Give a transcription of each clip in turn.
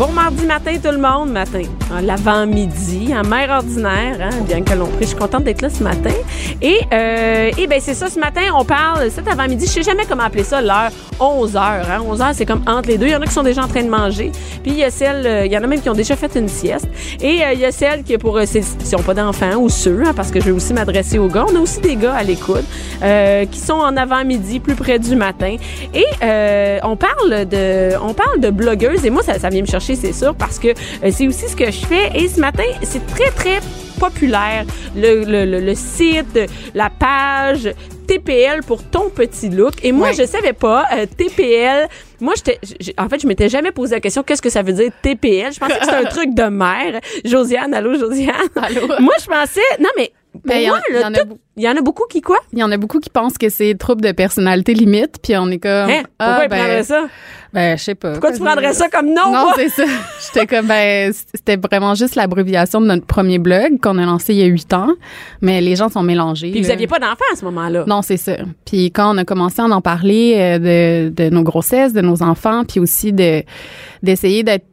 Bon mardi matin tout le monde, matin, l'avant-midi, en mer ordinaire, hein, bien que l'on prie. Je suis contente d'être là ce matin. Et, euh, et ben c'est ça, ce matin, on parle, cet avant-midi, je sais jamais comment appeler ça, l'heure 11 heures. Hein, 11 heures, c'est comme entre les deux. Il y en a qui sont déjà en train de manger. Puis il y a celles, euh, il y en a même qui ont déjà fait une sieste. Et euh, il y a celles qui, pour, euh, c'est- qui n'ont pas d'enfants ou ceux, hein, parce que je vais aussi m'adresser aux gars. On a aussi des gars à l'écoute qui sont en avant-midi, plus près du matin. Et on parle de, on parle de blogueuses. Et moi, ça vient me chercher, c'est sûr, parce que euh, c'est aussi ce que je fais. Et ce matin, c'est très, très populaire. Le, le, le, le site, la page TPL pour ton petit look. Et moi, Ouais. je savais pas, euh, TPL, moi, j'étais, en fait, je m'étais jamais posé la question, qu'est-ce que ça veut dire TPL? Je pensais que c'était un truc de mère. Josiane, allô, Josiane? Allô? moi, je pensais, non, mais pour Ben, il y moi, il y en a beaucoup. il y en a beaucoup qui quoi? Il y en a beaucoup qui pensent que c'est trouble de personnalité limite, puis on est comme. Hein? Pourquoi ah, ils prendraient ben, ça? ben, je sais pas. Pourquoi tu prendrais ça comme nom? Non, moi? c'est ça. J'étais comme, ben, c'était vraiment juste l'abréviation de notre premier blog qu'on a lancé il y a huit ans, mais les gens sont mélangés. Puis vous aviez pas d'enfant à ce moment-là? Non, c'est ça. Puis quand on a commencé à en parler euh, de, de nos grossesses, de nos enfants, puis aussi de d'essayer d'être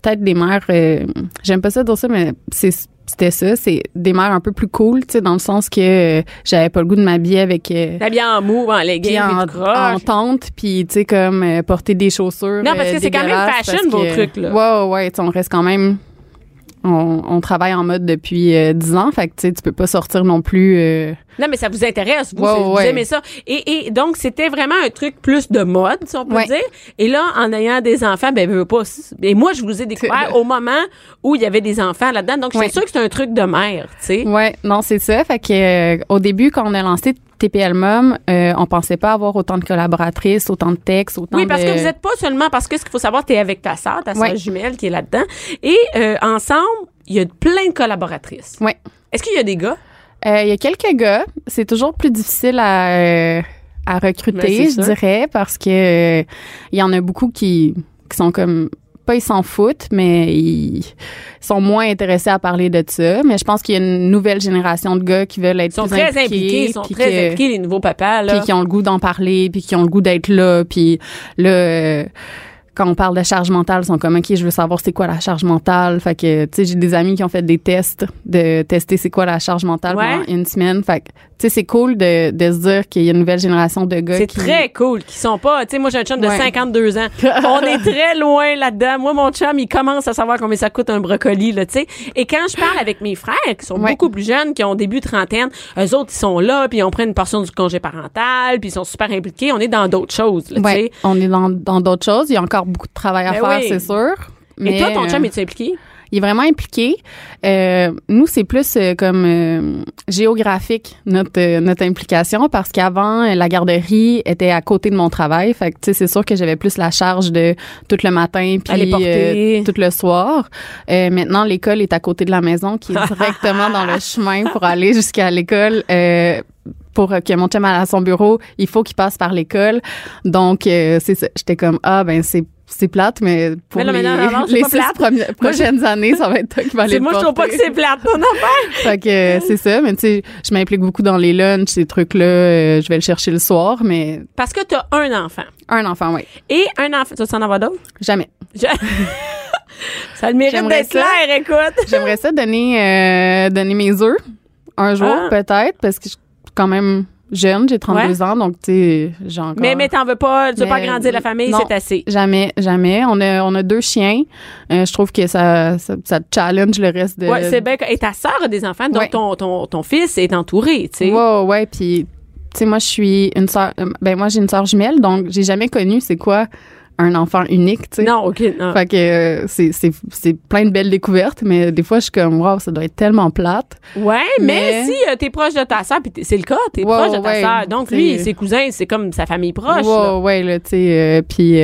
peut-être des mères, euh, j'aime pas ça dire ça, mais c'est c'était ça, c'est des mères un peu plus cool, tu sais, dans le sens que euh, j'avais pas le goût de m'habiller avec euh, en mou, en leggings, en, en tente, puis tu sais comme euh, porter des chaussures. Non, parce euh, que c'est quand même fashion, vos que- trucs, là. Ouais, ouais, ouais, on reste quand même. On, on travaille en mode depuis euh, 10 ans, fait que tu sais, tu peux pas sortir non plus. euh, Non, mais ça vous intéresse, vous, c'est- vous ouais. aimez ça. Et, et donc, c'était vraiment un truc plus de mode, si on peut Ouais. dire. Et là, en ayant des enfants, ben, veux pas. Et moi, je vous ai découvert au moment où il y avait des enfants là-dedans. Donc, je suis Ouais. sûre que c'est un truc de mère, tu sais. Ouais, non, c'est ça. Fait que euh, au début, quand on a lancé TPL Mom, euh, on pensait pas avoir autant de collaboratrices, autant de textes, autant Oui, parce de... que vous êtes pas seulement parce que ce qu'il faut savoir, tu es avec ta sœur, ta sœur Ouais. jumelle qui est là-dedans. Et euh, ensemble, il y a plein de collaboratrices. Ouais. Est-ce qu'il y a des gars? Euh, Il y a quelques gars. C'est toujours plus difficile à, euh, à recruter, je dirais, parce que il y en a beaucoup qui, qui sont comme pas ils s'en foutent, mais ils sont moins intéressés à parler de ça. Mais je pense qu'il y a une nouvelle génération de gars qui veulent être Ils sont plus très impliqués, ils sont très que- impliqués, les nouveaux papas, là. puis qui ont le goût d'en parler, puis qui ont le goût d'être là, puis là, euh, quand on parle de charge mentale, ils sont comme, OK, je veux savoir c'est quoi la charge mentale. Fait que, tu sais, j'ai des amis qui ont fait des tests de tester c'est quoi la charge mentale Ouais. pendant une semaine. Fait que, tu sais, c'est cool de, de se dire qu'il y a une nouvelle génération de gars C'est qui... très cool qu'ils sont pas. Tu sais, moi, j'ai un chum de Ouais. 52 ans. On est très loin là-dedans. Moi, mon chum, il commence à savoir combien ça coûte un brocoli, là, tu sais. Et quand je parle avec mes frères, qui sont Ouais. beaucoup plus jeunes, qui ont début trentaine, eux autres, ils sont là, puis on prend une portion du congé parental, puis ils sont super impliqués. On est dans d'autres choses, là, Ouais, on est dans dans d'autres choses. Il y a encore beaucoup de travail à Ben faire, oui. c'est sûr. Et Mais, toi, ton chum, euh, es-tu impliqué? Il est vraiment impliqué. Euh, nous, c'est plus euh, comme euh, géographique notre euh, notre implication parce qu'avant euh, la garderie était à côté de mon travail. Fait que tu sais, c'est sûr que j'avais plus la charge de tout le matin puis euh, tout le soir. Euh, maintenant, l'école est à côté de la maison, qui est directement dans le chemin pour aller jusqu'à l'école. Euh, pour que mon chum aille à son bureau, il faut qu'il passe par l'école. Donc, euh, c'est ça. J'étais comme, ah, ben, c'est c'est plate, mais pour Mais non, mais les, non, non, les six premières- prochaines années, ça va être toi qui va aller Moi, je trouve pas que c'est plate, ton affaire. Fait que euh, c'est ça, mais tu sais, je m'implique beaucoup dans les lunchs, ces trucs-là, euh, je vais le chercher le soir, mais Parce que t'as un enfant. un enfant, oui. Et un enfant. Tu vas en avoir d'autres? Jamais. Je- ça le mérite J'aimerais d'être ça. clair, écoute. J'aimerais ça donner euh, donner mes œufs un jour, Ah. peut-être, parce que je quand même jeune, j'ai 32 ans, donc tu sais, j'ai encore... Mais, mais t'en veux pas, tu veux pas agrandir la famille, c'est assez. Jamais, jamais. On a, on a deux chiens. Euh, je trouve que ça, ça, ça challenge le reste de... Ouais, c'est bien. que- Et ta sœur a des enfants, donc Ouais. ton, ton, ton fils est entouré, tu sais. Ouais, ouais, puis tu sais moi je suis une sœur euh, ben moi j'ai une sœur jumelle donc j'ai jamais connu c'est quoi un enfant unique, tu sais. Non, OK. Non. Fait que euh, c'est c'est c'est plein de belles découvertes mais des fois je suis comme wow, ça doit être tellement plate. Ouais, mais, Mais- si euh, t'es proche de ta sœur, puis c'est le cas, t'es proche de ta ouais, sœur. Donc lui, ses cousins, c'est comme sa famille proche. ouais, là. ouais, là, tu sais euh, puis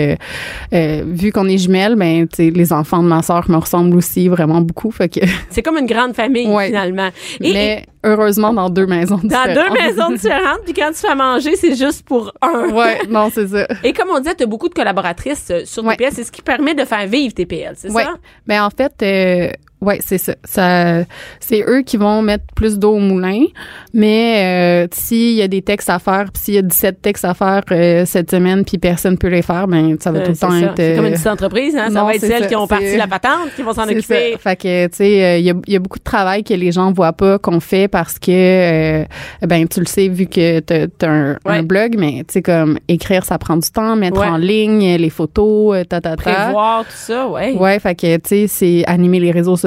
vu qu'on est jumelles, ben tu sais les enfants de ma sœur me ressemblent aussi vraiment beaucoup fait que C'est comme une grande famille Ouais. finalement. Et, mais heureusement dans deux maisons Dans différentes. deux maisons différentes, puis quand tu fais manger, c'est juste pour un. Ouais, non, c'est ça. Et comme on disait, tu as beaucoup de collaboratrices euh, sur Ouais. TPL. C'est ce qui permet de faire vivre TPL, c'est Ouais. ça? Ben en fait, euh, ouais, c'est ça. ça c'est eux qui vont mettre plus d'eau au moulin. Mais euh, s'il y a des textes à faire, puis s'il y a 17 textes à faire euh, cette semaine, puis personne peut les faire, ben ça va Euh, tout le temps ça. être. C'est comme une euh, petite entreprise, hein? Ça non, va être celles ça. qui ont parti la patente, qui vont s'en occuper. ça. Fait que, tu sais, euh, il y, a, il y a beaucoup de travail que les gens voient pas qu'on fait parce que, euh, ben, tu le sais, vu que t'as as un, Ouais. un blog, mais tu sais, comme écrire, ça prend du temps, mettre Ouais. en ligne les photos, euh, ta, ta, ta. Prévoir tout ça, ouais. Ouais, fait que, tu sais, c'est animer les réseaux sociaux,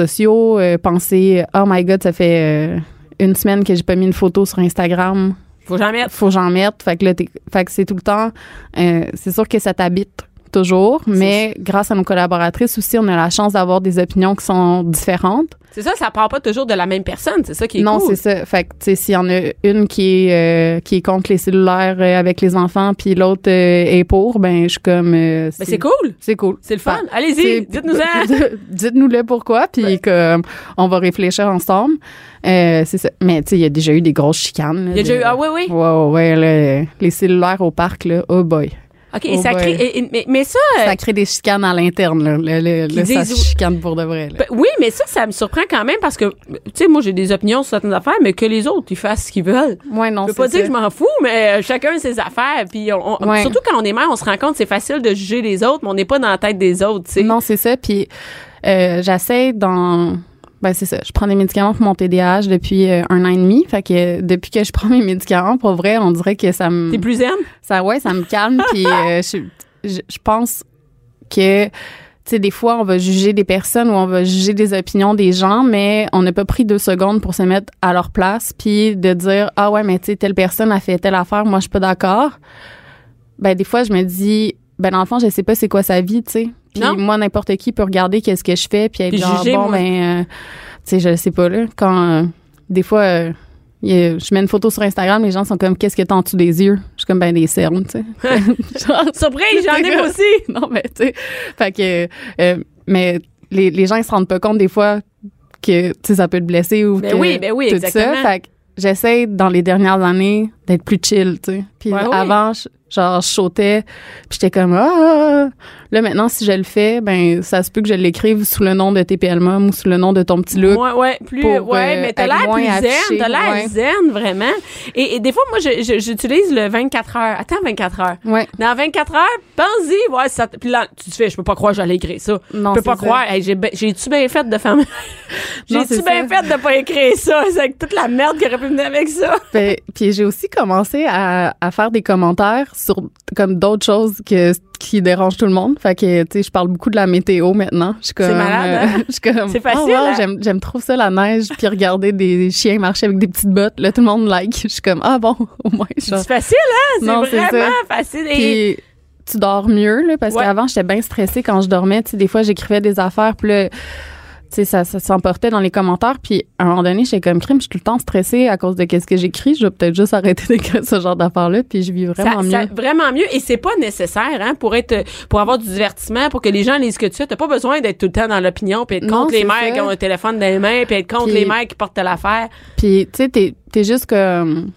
euh, penser, oh my god, ça fait euh, une semaine que j'ai pas mis une photo sur Instagram, Faut jamais mettre. faut j'en mette. Fait que là, fait que c'est tout le temps, euh, c'est sûr que ça t'habite toujours, mais grâce à nos collaboratrices aussi, on a la chance d'avoir des opinions qui sont différentes. C'est ça, ça part pas toujours de la même personne. C'est ça qui est non, cool. c'est ça. Fait que, tu sais, s'il y en a une qui est, euh, qui est contre les cellulaires euh, avec les enfants, puis l'autre euh, est pour, ben, je suis comme... euh, Mais c'est cool. C'est cool. C'est le fun. Fait- Allez-y, c'est- dites-nous-en. Dites-nous-le pourquoi, puis comme on va réfléchir ensemble. C'est ça. Mais tu sais, il y a déjà eu des grosses chicanes. Il y a déjà eu- ah oui, oui. Ouais, ouais, ouais, là, les cellulaires au parc, là, oh boy. OK, et Oh, ça crée. ouais. et- et- mais, mais ça. euh, Ça crée des chicanes à l'interne, là. Le, le- là, ça se chicane pour de vrai, là. ben, oui, mais ça, ça me surprend quand même parce que, tu sais, moi, j'ai des opinions sur certaines affaires, mais que les autres, ils fassent ce qu'ils veulent. Ouais, non, Je peux pas dire que je m'en fous, mais euh, chacun ses affaires. Puis on, Ouais. surtout quand on est mère, on se rend compte que c'est facile de juger les autres, mais on n'est pas dans la tête des autres, tu sais. Non, c'est ça. Puis euh, j'essaie dans. Ben c'est ça. Je prends des médicaments pour mon TDAH depuis euh, un an et demi. Fait que euh, depuis que je prends mes médicaments, pour vrai, on dirait que ça me. T'es plus zen? Ça, ouais, ça me calme. puis euh, je, je, je pense que, tu sais, des fois, on va juger des personnes ou on va juger des opinions des gens, mais on n'a pas pris deux secondes pour se mettre à leur place, puis de dire, ah ouais, mais tu sais, telle personne a fait telle affaire, moi, je suis pas d'accord. Ben, des fois, je me dis, ben, dans le fond, je sais pas c'est quoi sa vie, tu sais. Puis Non? moi, n'importe qui peut regarder qu'est-ce que je fais, puis être Puis genre, juger, bon, moi. ben, euh, tu sais, je sais pas, là, quand, euh, des fois, euh, a- je mets une photo sur Instagram, les gens sont comme, qu'est-ce que t'as en dessous des yeux? Je suis comme, ben, des cernes, tu sais. Surprise, j'en ai aussi. non, mais tu sais, fait que, euh, mais les, les gens, ils se rendent pas compte des fois que, tu sais, ça peut te blesser ou Ben que oui, ben oui, tout exactement. ça. Fait que j'essaie, dans les dernières années, d'être plus chill, tu sais. Puis Ouais, avant, je- genre, je sautais, puis j'étais comme, ah, ah. Là, maintenant, si je le fais, ben, ça se peut que je l'écrive sous le nom de TPL Mom ou sous le nom de ton petit look. Ouais, ouais, plus, pour, ouais, euh, mais t'as l'air plus zen, t'as l'air ouais. zen, vraiment. Et, et des fois, moi, j'utilise le 24 heures. Attends, 24 heures. Ouais. Dans 24 heures, pense-y, ouais, ça, puis là, tu te fais, je peux pas croire que j'allais écrire ça. Non, je peux pas ça. croire, Hey, j'ai, ben- j'ai-tu bien fait de faire, j'ai-tu bien fait de pas écrire ça? C'est avec toute la merde qui aurait pu venir avec ça. Fait- puis j'ai aussi commencé à, à faire des commentaires sur comme d'autres choses que qui dérangent tout le monde. Fait que tu sais, je parle beaucoup de la météo maintenant. Je suis comme C'est malade, hein? je suis comme C'est facile, Ah, wow, hein? j'aime j'aime trop ça la neige puis regarder des chiens marcher avec des petites bottes. Là tout le monde like. Je suis comme ah bon, au moins je C'est facile, hein? C'est Non, c'est vraiment ça. facile. Et, puis tu dors mieux là parce Ouais. qu'avant j'étais bien stressée quand je dormais, tu sais des fois j'écrivais des affaires puis là sais, ça, ça s'emportait dans les commentaires. Puis, à un moment donné, j'étais comme crime, je suis tout le temps stressée à cause de qu'est-ce que j'écris. Je vais peut-être juste arrêter d'écrire ce genre d'affaires-là. Puis, je vis vraiment ça, mieux. ça- vraiment mieux. Et c'est pas nécessaire, hein, pour être, pour avoir du divertissement, pour que les gens lisent ce que tu fais. T'as pas besoin d'être tout le temps dans l'opinion, puis être Non, contre les mères ça. qui ont un téléphone dans les mains, puis être contre Puis- les mères qui portent l'affaire. Puis, tu sais, t'es, t'es juste comme.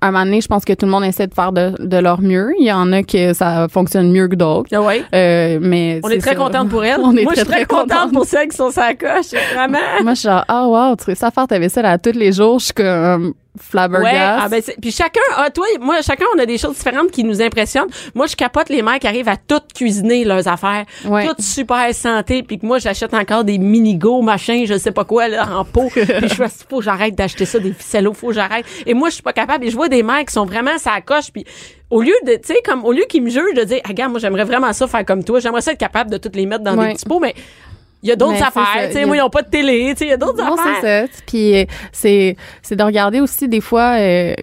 À un moment donné, je pense que tout le monde essaie de faire de, de leur mieux. Il y en a que ça fonctionne mieux que d'autres. Ah ouais? Euh, mais On est très contente pour elle. On est Moi, très, je suis très, très contente contente. pour celles qui sont sa coche. Vraiment. Moi, je suis genre, ah, wow, tu réussis à faire ta vaisselle à tous les jours. Je suis comme Ouais, flabbergast. ah ben puis chacun a toi moi chacun on a des choses différentes qui nous impressionnent. Moi je capote les mères qui arrivent à toutes cuisiner leurs affaires, Ouais. toutes super santé puis que moi j'achète encore des mini-go machin, je sais pas quoi là en pot. puis je fais faut que j'arrête d'acheter ça des ficellos, faut que j'arrête. Et moi je suis pas capable et je vois des mères qui sont vraiment ça coche puis au lieu de tu sais comme au lieu qu'ils me jugent de dire ah, regarde moi j'aimerais vraiment ça faire comme toi, j'aimerais ça être capable de toutes les mettre dans Ouais. des petits pots mais il y a d'autres affaires, tu sais, a- moi ils ont pas de télé, tu sais, il y a d'autres Non, affaires. c'est ça. Puis euh, c'est c'est de regarder aussi des fois euh,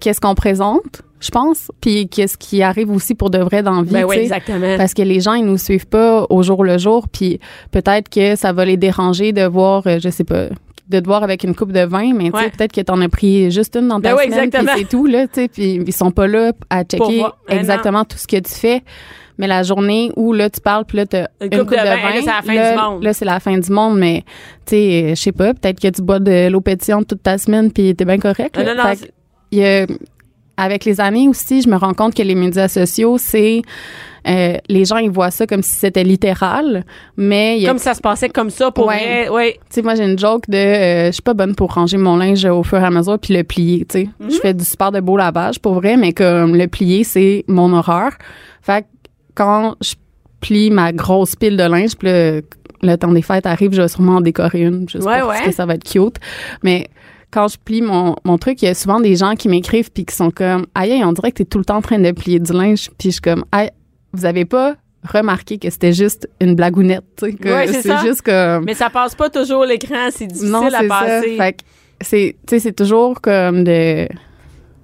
qu'est-ce qu'on présente, je pense, puis qu'est-ce qui arrive aussi pour de vrai dans la vie. Ben oui, exactement. Parce que les gens ils nous suivent pas au jour le jour, puis peut-être que ça va les déranger de voir, euh, je sais pas, de te voir avec une coupe de vin, mais tu sais, Ouais. peut-être que t'en as pris juste une dans ta Ben ouais, semaine, puis c'est tout, là, tu puis ils sont pas là à checker. Ben exactement tout ce que tu fais. Mais la journée où, là, tu parles, puis là, t'as Une une, coupe de vin, là, c'est la fin là, du monde. Là, c'est la fin du monde, mais, tu sais, je sais pas, peut-être que tu bois de l'eau pétillante toute ta semaine, puis t'es bien correct. Là. non, non, Fait que il y a- avec les années aussi, je me rends compte que les médias sociaux, c'est euh, les gens ils voient ça comme si c'était littéral, mais il y a Comme ça se passait comme ça pour Ouais. vrai. Ouais. tu sais, moi, j'ai une joke de euh, je suis pas bonne pour ranger mon linge au fur et à mesure puis le plier, tu sais. Mhm. Je fais du super de beau lavage pour vrai, mais comme le plier, c'est mon horreur. Fait que quand je plie ma grosse pile de linge, puis le, le temps des fêtes arrive, je vais sûrement en décorer une, juste Ouais, parce que ça va être cute. Mais quand je plie mon, mon truc, il y a souvent des gens qui m'écrivent puis qui sont comme aïe, aïe, on dirait que t'es tout le temps en train de plier du linge. Puis je suis comme aïe, vous avez pas remarqué que c'était juste une blagounette, tu sais, que Ouais, c'est juste comme Mais ça passe pas toujours l'écran, c'est difficile non, à c'est passer. ça. Fait que c'est, tu sais, c'est toujours comme de,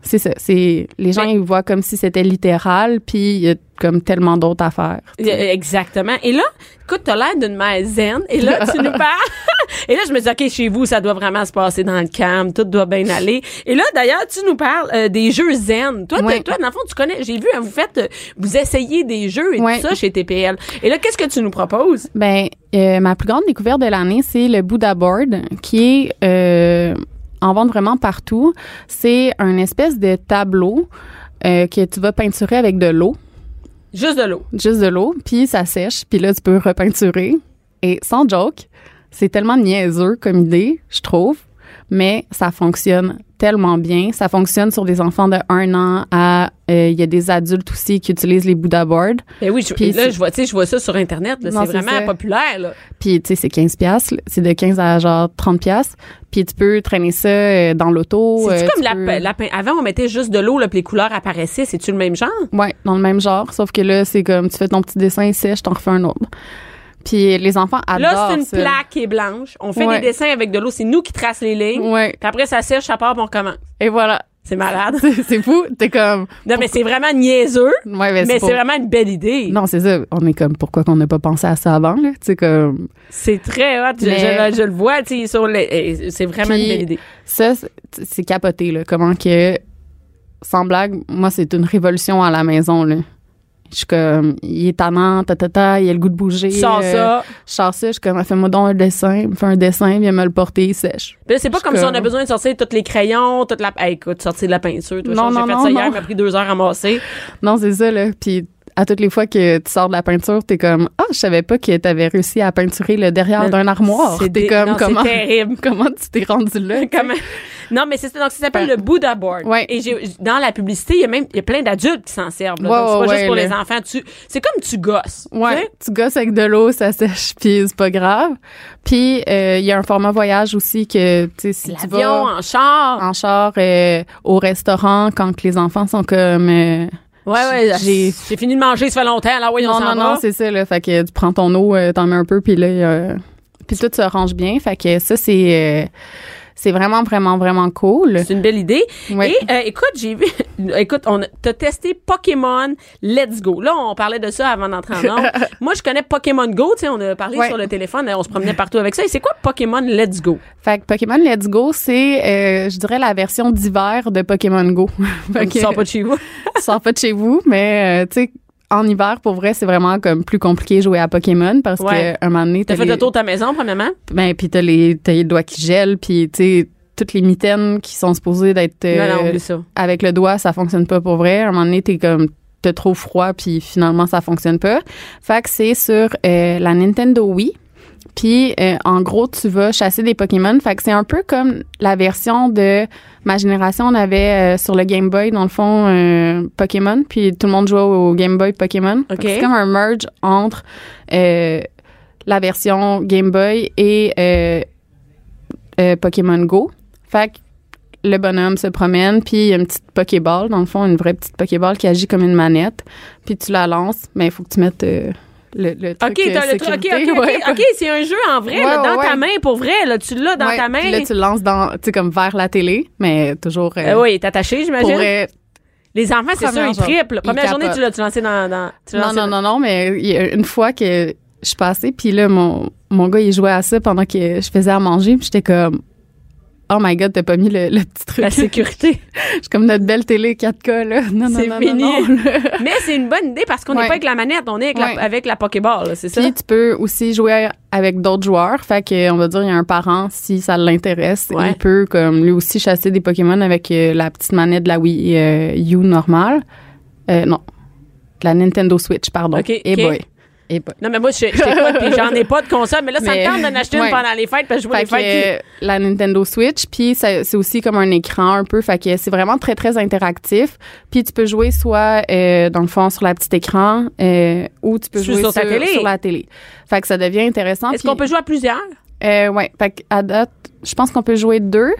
c'est ça. C'est les gens ils voient comme si c'était littéral, puis il y a comme tellement d'autres affaires. Exactement. Et là, écoute, t'as l'air d'une mère zen. Et là, tu nous parles. Et là, je me dis, OK, chez vous, ça doit vraiment se passer dans le calme. Tout doit bien aller. Et là, d'ailleurs, tu nous parles euh, des jeux zen. Toi, toi, dans le fond, tu connais, j'ai vu, hein, vous faites, euh, vous essayez des jeux et tout ça chez TPL. Et là, qu'est-ce que tu nous proposes? Ben, euh, ma plus grande découverte de l'année, c'est le Buddha Board, qui est en vente vraiment partout. C'est un espèce de tableau que tu vas peinturer avec de l'eau. Juste de l'eau. juste de l'eau, puis ça sèche, puis là, tu peux repeinturer. Et sans joke, c'est tellement niaiseux comme idée, je trouve, mais ça fonctionne tellement bien. Ça fonctionne sur des enfants de 1 an à... euh, Il y a des adultes aussi qui utilisent les Buddha Boards. Ben oui, je, Puis là, c'est- je vois, je vois ça sur Internet. C'est c'est vraiment ça. populaire, là. Puis, tu sais, c'est 15 piastres. là. C'est de 15 à genre 30 piastres. Puis tu peux traîner ça euh, dans l'auto. C'est-tu euh, comme la, peux- la Avant, on mettait juste de l'eau, puis les couleurs apparaissaient. C'est-tu le même genre? Ouais, dans le même genre, sauf que là, c'est comme tu fais ton petit dessin, sèche, t'en refais un autre. Puis les enfants adorent Là, c'est une ça. plaque qui est blanche. On fait Ouais. des dessins avec de l'eau. C'est nous qui trace les lignes. Ouais. Puis après, ça sèche, ça part, puis on recommence. Et voilà. C'est malade. C'est- fou. T'es comme. Non, mais c'est vraiment niaiseux. Ouais, mais, Mais c'est vraiment une belle idée. Non, c'est ça. On est comme, pourquoi qu'on n'a pas pensé à ça avant, là? Tu comme. C'est très hot. Je, Mais- je- je le vois, tu sais, sur les. eh, C'est vraiment Puis- une belle idée. Ça, c'est- c'est capoté, là. Comment que. Sans blague, moi, c'est une révolution à la maison, là. Je suis comme, il est tannant, ta, ta, ta, il a le goût de bouger. Sors euh, ça. Je sors ça, je suis comme, fais-moi donc un dessin, il me fait un dessin, viens me le porter, il sèche. Puis là, c'est pas comme suis si on a comme- besoin de sortir tous les crayons, toute la. Hey, écoute, sortir de la peinture. Toi, Non, j'ai non, fait non, ça hier, m'a pris deux heures à ramasser. Non, c'est ça, là. Puis à toutes les fois que tu sors de la peinture, t'es comme, ah, je savais pas que t'avais réussi à peinturer le derrière d'un armoire. c'est comme, non, comment, terrible. comment tu t'es rendu là? Comment- Non, mais c'est donc ça s'appelle le Buddha board. Ouais. Et j'ai dans la publicité, il y a même il y a plein d'adultes qui s'en servent. là. Ouais, donc c'est pas ouais, juste pour les enfants. Tu c'est comme tu gosses. tu Ouais, sais. tu gosses avec de l'eau, ça sèche, puis c'est pas grave. Puis euh, il y a un format voyage aussi que tu sais si tu L'avion en char. en char euh, au restaurant quand que les enfants sont comme euh, Ouais ouais, j'ai- j'ai fini de manger, ça fait longtemps. Là oui, on non s'en non va. non, c'est ça là, fait que tu prends ton eau, euh, t'en mets un peu puis là euh, puis tout se range bien, fait que ça c'est euh, c'est vraiment vraiment vraiment cool. C'est une belle idée. Ouais. Et euh, écoute, j'ai vu, écoute, on a- t'as testé Pokémon Let's Go. Là, on parlait de ça avant d'entrer en ondes. Moi, je connais Pokémon Go. Tu sais, on a parlé sur le téléphone, on se promenait partout avec ça. Et c'est quoi Pokémon Let's Go? Fait que Pokémon Let's Go, c'est euh, je dirais la version d'hiver de Pokémon Go. Fait Tu sors pas de chez vous. tu sors pas de chez vous, mais euh, tu sais, en hiver, pour vrai, c'est vraiment comme plus compliqué jouer à Pokémon parce Ouais. que un moment donné, T'as t'as fait les, le tour de ta maison, premièrement? ben, puis t'as les, t'as les doigts qui gèlent, puis tu sais, toutes les mitaines qui sont supposées d'être non, non, euh, avec le doigt, ça fonctionne pas pour vrai. À un moment donné, t'es comme t'as trop froid, puis finalement, ça fonctionne pas. Fait que c'est sur euh, la Nintendo Wii. Puis, euh, en gros, tu vas chasser des Pokémon. Fait que c'est un peu comme la version de ma génération. On avait euh, sur le Game Boy, dans le fond, euh, Pokémon. Puis tout le monde jouait au Game Boy Pokémon. C'est comme un merge entre la version Game Boy et Pokémon Go. Fait que le bonhomme se promène, puis il y a une petite Pokéball, dans le fond, une vraie petite Pokéball qui agit comme une manette. Puis tu la lances, mais il faut que tu mettes le, le truc OK, truc. Ouais. C'est un jeu en vrai, Ouais, là, dans ouais, ta main, pour vrai. Là, tu l'as dans ta main. Puis là, tu le lances dans, tu sais, comme vers la télé, mais toujours. euh, Euh, oui, il est attaché, j'imagine. Les enfants, c'est sûr, Première ils triplent. Première Ils journée, tu l'as lancé dans. dans tu Non, non, non, non, mais il une fois que je suis passée, puis là, mon, mon gars, il jouait à ça pendant que je faisais à manger, puis j'étais comme, oh my god, t'as pas mis le, le petit truc. La sécurité. Je suis comme notre belle télé 4K, là. Non, non, non, fini. non, non. Mais c'est une bonne idée parce qu'on n'est Ouais. pas avec la manette, on est avec, Ouais. la, avec la Pokéball, c'est ça? Puis tu peux aussi jouer avec d'autres joueurs. Fait que on va dire il y a un parent si ça l'intéresse, Ouais. il peut comme lui aussi chasser des Pokémon avec euh, la petite manette de la Wii euh, U normale. Euh, non, de la Nintendo Switch, pardon. Ok, Et boy. Et. Non, mais moi, j'en ai pas de console, mais là, ça Mais- me tente d'en acheter une pendant les fêtes parce que je vois Fait les que, fêtes. la Nintendo Switch, puis c'est aussi comme un écran un peu, fait que c'est vraiment très très interactif. Puis tu peux jouer soit euh, dans le fond sur la petite écran euh, ou tu peux jouer sur télé. sur la télé. Fait que ça devient intéressant. Est-ce qu'on peut jouer à plusieurs? Euh, ouais. Fait que à date, je pense qu'on peut jouer deux.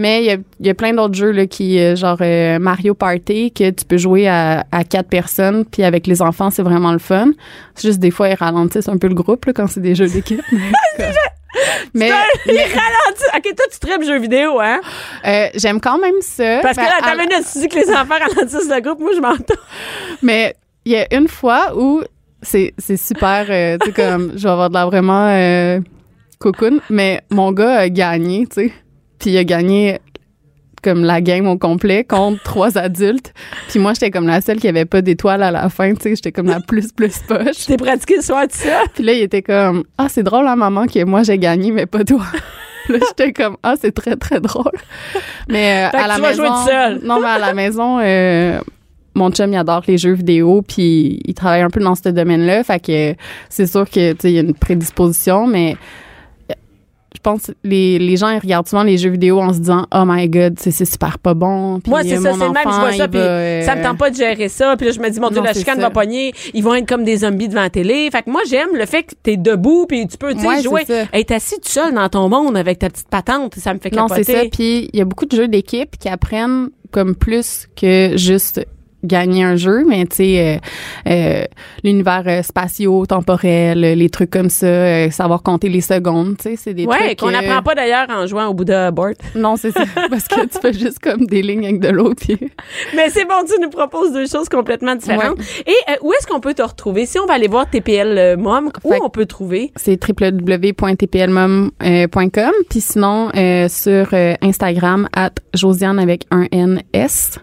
Mais il y a, il y a plein d'autres jeux, là, qui, euh, genre euh, Mario Party, que tu peux jouer à, à quatre personnes. Puis avec les enfants, c'est vraiment le fun. C'est juste des fois, ils ralentissent un peu le groupe, là, quand c'est des jeux d'équipe. mais Il ralentit. OK, toi, tu tripes jeux vidéo, hein? euh, j'aime quand même ça. Parce que Mais là, à- ta minute, tu dis que les enfants ralentissent le groupe, moi, je m'entends. Mais il y a une fois où c'est c'est super, euh, tu sais, comme, je vais avoir de l'air vraiment euh, cocoon, mais mon gars a gagné, tu sais. Puis il a gagné comme la game au complet contre trois adultes. Puis moi, j'étais comme la seule qui avait pas d'étoile à la fin, tu sais. J'étais comme la plus, plus poche. T'es pratiqué le soir de ça? Puis là, il était comme, ah, c'est drôle, hein, maman, que moi, j'ai gagné, mais pas toi. là, j'étais comme, ah, c'est très, très drôle. Mais euh, Fait que à la tu vas maison. jouer seule. Non, mais à la maison, euh, mon chum, il adore les jeux vidéo, puis il travaille un peu dans ce domaine-là. Fait que c'est sûr que, tu sais, il y a une prédisposition, mais je pense que les, les gens ils regardent souvent les jeux vidéo en se disant oh my god c'est c'est super pas bon Puis, Moi, c'est euh, ça, c'est le même, je vois ça, puis euh, ça me tente pas de gérer ça. Puis là, je me dis, mon Dieu, Non, la chicane va pogner. Ils vont être comme des zombies devant la télé. Fait que moi, j'aime le fait que t'es debout, puis tu peux, tu Ouais, jouer. Être assis tout seul dans ton monde avec ta petite patente, ça me fait Non, capoter. c'est ça. Puis il y a beaucoup de jeux d'équipe qui apprennent comme plus que juste gagner un jeu, mais tu sais, euh, euh, l'univers euh, spatio-temporel, euh, les trucs comme ça, euh, savoir compter les secondes, tu sais, c'est des Ouais, trucs... qu'on n'apprend pas d'ailleurs en jouant au Bouddha Board. Non, c'est ça, parce que tu fais juste comme des lignes avec de l'eau, puis... Mais c'est bon, tu nous proposes deux choses complètement différentes. Et où est-ce qu'on peut te retrouver? Si on va aller voir TPL Mom, où Fait- on peut trouver? C'est www.tplmom.com, puis sinon, euh, sur Instagram, at Josiane avec un N-S.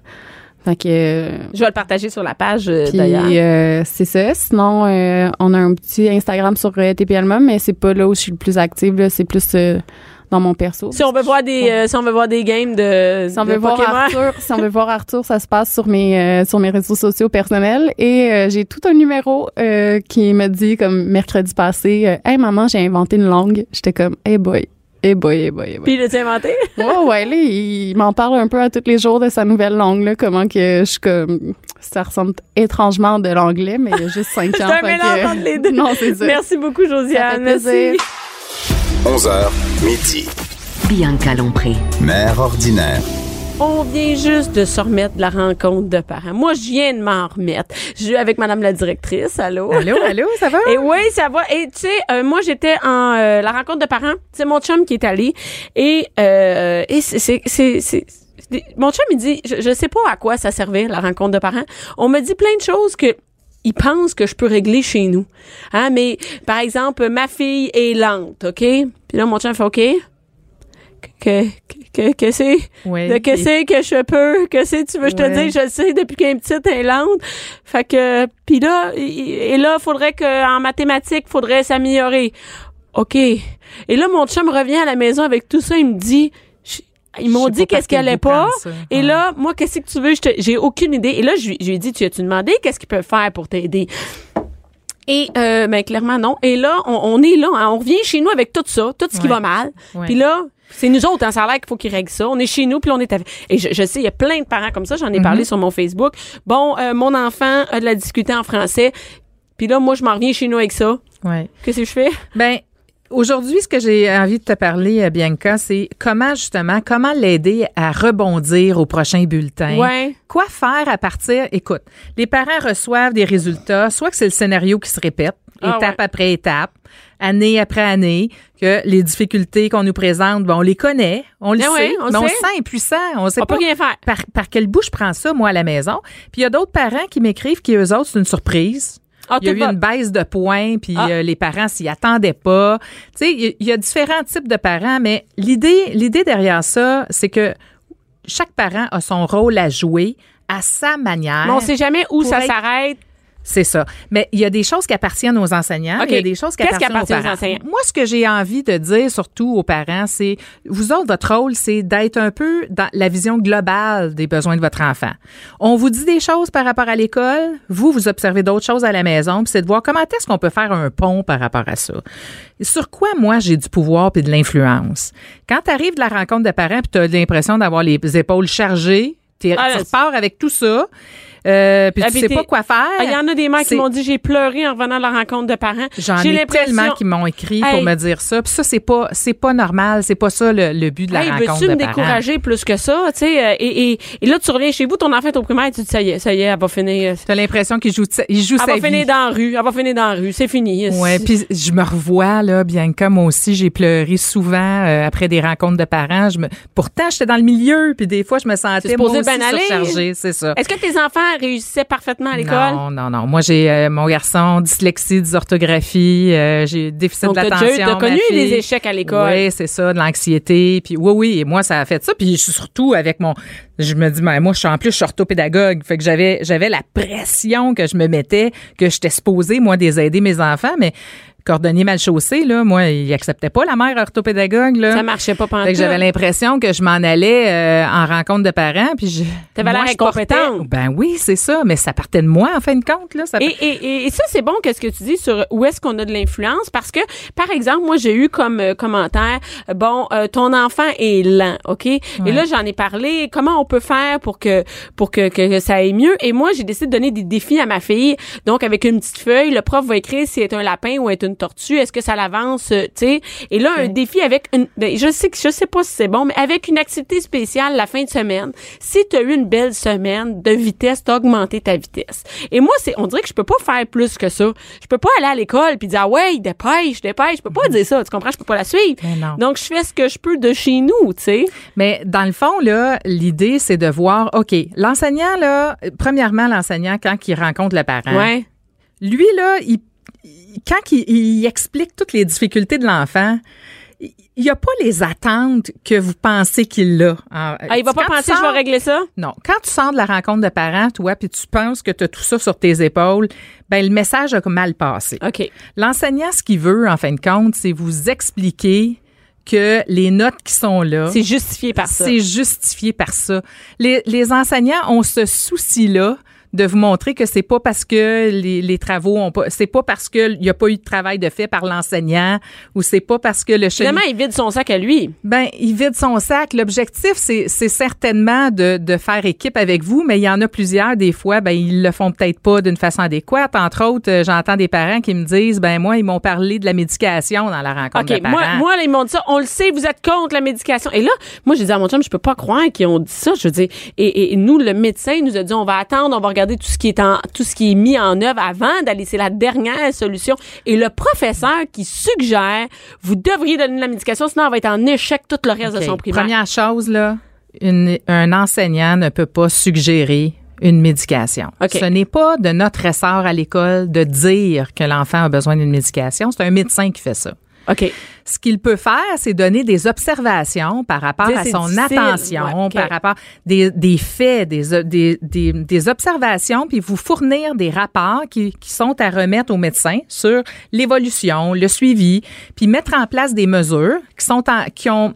Fait que... euh, Je vais le partager sur la page euh, d'ailleurs. euh, c'est ça. Sinon, euh, on a un petit Instagram sur euh, TPLMom, mais c'est pas là où je suis le plus active. C'est plus dans mon perso. Si on veut voir des, euh, si on veut voir des games de, Si on de veut voir. Arthur, si on veut voir Arthur, ça se passe sur mes sur mes réseaux sociaux personnels et j'ai tout un numéro qui me dit comme mercredi passé, hey maman, j'ai inventé une langue. J'étais comme, hey boy, hey boy, hey boy, hey boy. Puis il a inventé? Ouais, ouais, là, il m'en parle un peu à tous les jours de sa nouvelle langue, là, comment que je suis comme, ça ressemble étrangement de l'anglais, mais il y a juste cinq C'est ans. un fait mélange que- entre les deux. Non, c'est ça. Merci beaucoup, Josiane. Merci. plaisir. 11h, midi. Bianca Lompré. Mère ordinaire. On vient juste de se remettre de la rencontre de parents. Moi, je viens de m'en remettre. Je suis avec Madame la directrice. Allô? Allô, allô, ça va? Et oui, ça va. Et tu sais, euh, moi j'étais en euh, la rencontre de parents. C'est mon chum qui est allé et euh, et c'est c'est c'est mon chum il dit je, je sais pas à quoi ça servait la rencontre de parents. On me dit plein de choses que il pense que je peux régler chez nous. Hein, mais par exemple, ma fille est lente, OK? Puis là mon chum fait OK? Que que que c'est? De que c'est que je peux, que c'est tu veux je te Ouais. dis, je le sais depuis qu'elle est petite, elle est lente. Fait que puis là il- et là faudrait que en mathématiques, faudrait s'améliorer. OK. Et là mon chum revient à la maison avec tout ça, il me dit ils m'ont dit qu'est-ce qu'elle quel allait pas. ça. Et Ouais. là, moi, qu'est-ce que tu veux? J'ai aucune idée. Et là, je, lui- je lui ai dit, tu as-tu demandé qu'est-ce qu'ils peuvent faire pour t'aider? Et euh, ben clairement non. Et là, on, on est là, hein, on revient chez nous avec tout ça, tout ce qui Ouais. va mal. Ouais. Puis là, c'est nous autres, hein, ça a l'air qu'il faut qu'ils règlent ça. On est chez nous, puis on est avec. Et je, je sais, il y a plein de parents comme ça. J'en ai parlé sur mon Facebook. Bon, euh, mon enfant a de la discuter en français. Puis là, moi, je m'en reviens chez nous avec ça. Ouais. Qu'est-ce que je fais? Ben, aujourd'hui, ce que j'ai envie de te parler, euh, Bianca, c'est comment justement, comment l'aider à rebondir au prochain bulletin. Ouais. Quoi faire à partir? Écoute, les parents reçoivent des résultats, soit que c'est le scénario qui se répète, Ah étape ouais. après étape, année après année, que les difficultés qu'on nous présente, bon, on les connaît, on le Ben sait, on mais on se sent impuissant, on sait On pas peut rien faire. par, par quel bout je prends ça, moi, à la maison. Puis il y a d'autres parents qui m'écrivent qu'eux autres, c'est une surprise. Ah, il y a eu une baisse de points, puis Ah. euh, les parents s'y attendaient pas. Tu sais, il y a- il y, a différents types de parents, mais l'idée, l'idée derrière ça, c'est que chaque parent a son rôle à jouer à sa manière. Mais on sait jamais où ça être- s'arrête. C'est ça. Mais il y a des choses qui appartiennent aux enseignants. Il y a des choses qui Qu'est-ce qui appartiennent, appartient aux aux parents. enseignants? Moi, ce que j'ai envie de dire surtout aux parents, c'est vous autres, votre rôle, c'est d'être un peu dans la vision globale des besoins de votre enfant. On vous dit des choses par rapport à l'école, vous, vous observez d'autres choses à la maison, puis c'est de voir comment est-ce qu'on peut faire un pont par rapport à ça. Sur quoi, moi, j'ai du pouvoir puis de l'influence? Quand tu arrives de la rencontre de parents puis tu as l'impression d'avoir les épaules chargées, Ah, tu repars avec tout ça, euh, puis tu sais pas quoi faire. Ah, Il y en a des mères qui m'ont dit j'ai pleuré en revenant de la rencontre de parents. J'en ai l'impression- tellement qui m'ont écrit Hey. pour me dire ça. Puis ça, c'est pas, c'est pas normal. C'est pas ça le, le but de la Hey, rencontre veux-tu de me parents? décourager plus que ça, tu sais, euh, et, et, et là, tu reviens chez vous, ton enfant est au primaire, tu te dis, ça y est, ça y est, elle va finir, T'as l'impression qu'il joue, il joue elle sa va vie. finir dans la rue, elle va finir dans la rue, c'est fini. Ouais, puis je me revois là, bien comme moi aussi, j'ai pleuré souvent euh, après des rencontres de parents. Je me, pourtant, j'étais dans le milieu, puis des fois, je me sentais moi aussi surchargée, c'est ça. Est-ce que tes enfants réussissaient parfaitement à l'école? Non, non, non. Moi, j'ai euh, mon garçon dyslexie, dysorthographie, euh, j'ai déficit eu- t'as ma connu les échecs à l'école? Oui, c'est ça, de l'anxiété. Puis oui, oui, et moi, ça a fait ça. Puis surtout avec mon... Je me dis, mais moi, je suis en plus, je suis orthopédagogue. Fait que j'avais j'avais la pression que je me mettais, que j'étais supposée, moi, des aider mes enfants, mais cordonnier mal chaussé, là, moi, il acceptait pas la mère orthopédagogue, là. Ça marchait pas pendant que j'avais l'impression que je m'en allais euh, en rencontre de parents, puis je. T'avais l'air incompétente. Ben oui, c'est ça, mais ça partait de moi en fin de compte là. Ça Et, et, et, ça, c'est bon qu'est-ce que tu dis sur où est-ce qu'on a de l'influence? Parce que, par exemple, moi, j'ai eu comme euh, commentaire, bon, euh, ton enfant est lent, OK? Et là, j'en ai parlé, comment on peut faire pour que pour que, que ça aille mieux? Et moi, j'ai décidé de donner des défis à ma fille. Donc, avec une petite feuille, le prof va écrire si elle est un lapin ou elle est une tortue, est-ce que ça l'avance, euh, tu sais? Et là, un défi avec une, ben, je sais que je sais pas si c'est bon, mais avec une activité spéciale la fin de semaine, si tu as eu une belle semaine de vitesse, t'as augmenté ta vitesse. Et moi, c'est, on dirait que je peux pas faire plus que ça. Je peux pas aller à l'école puis dire, ah ouais, dépêche, dépêche. Je peux pas dire ça. Tu comprends? Je peux pas la suivre. Non. Donc, je fais ce que je peux de chez nous, tu sais. Mais dans le fond, là, l'idée, c'est de voir, OK, l'enseignant, là, premièrement, l'enseignant, quand il rencontre le parent, Ouais. lui, là, il, il- quand il, il explique toutes les difficultés de l'enfant, il n'y a pas les attentes que vous pensez qu'il a. En- Ah, il va pas quand penser, je vais sors- régler ça? Non. Quand tu sors de la rencontre de parents, toi, puis tu penses que tu as tout ça sur tes épaules, ben le message a mal passé. OK. L'enseignant, ce qu'il veut, en fin de compte, c'est vous expliquer que les notes qui sont là, C'est justifié par ça. c'est justifié par ça. Les, les enseignants ont ce souci-là de vous montrer que c'est pas parce que les, les travaux ont pas, c'est pas parce que il y a pas eu de travail de fait par l'enseignant ou c'est pas parce que le Finalement, il vide son sac à lui. ben, il vide son sac. L'objectif, c'est, c'est certainement de, de faire équipe avec vous, mais il y en a plusieurs, des fois, ben, ils le font peut-être pas d'une façon adéquate. Entre autres, euh, j'entends des parents qui me disent, ben, moi, ils m'ont parlé de la médication dans la rencontre OK, de moi, moi, là, ils m'ont dit ça. On le sait, vous êtes contre la médication. Et là, moi, j'ai dit à mon chum, je peux pas croire qu'ils ont dit ça. Je veux dire, et, et- nous, le médecin nous a dit, on va attendre, on va regarder tout ce qui est en, tout ce qui est mis en œuvre avant d'aller. C'est la dernière solution. Et le professeur qui suggère, vous devriez donner la médication, sinon on va être en échec tout le reste de son primaire. Première chose, là, une- un enseignant ne peut pas suggérer une médication. Ce n'est pas de notre ressort à l'école de dire que l'enfant a besoin d'une médication. C'est un médecin qui fait ça. OK. Ce qu'il peut faire, c'est donner des observations par rapport à son difficile. attention, Ouais, par rapport des, des faits, des, des, des, des observations, puis vous fournir des rapports qui, qui sont à remettre au médecin sur l'évolution, le suivi, puis mettre en place des mesures qui sont en, qui ont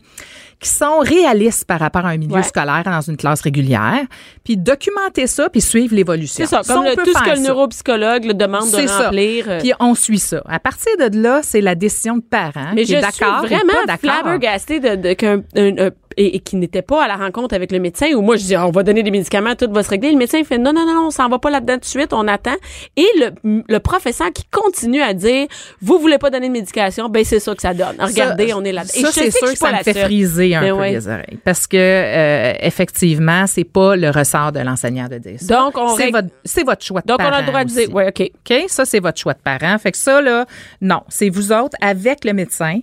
qui sont réalistes par rapport à un milieu Ouais. scolaire dans une classe régulière, puis documenter ça, puis suivre l'évolution. C'est ça, comme le- peut tout ce que le ça. neuropsychologue le demande de C'est ça. remplir. euh, Puis on suit ça. À partir de là, c'est la décision de parents Mais qui je est suis vraiment flabbergastée de, de qu'un un- un- et, et qui n'était pas à la rencontre avec le médecin où moi je dis on va donner des médicaments tout va se régler le médecin il fait non non non on s'en va pas là-dedans tout de suite on attend et le, le professeur qui continue à dire vous voulez pas donner de médication ben c'est ça que ça donne regardez Ça- on est là-dedans Et Ça, c'est sûr que ça me fait friser un Mais peu ouais. les oreilles. Parce que, euh, effectivement, c'est pas le ressort de l'enseignant de dire ça. Donc, on c'est votre, c'est votre choix de donc on a le droit de dire ouais ok OK? Ça, c'est votre choix de parent. Fait que ça, là, non. C'est vous autres avec le médecin.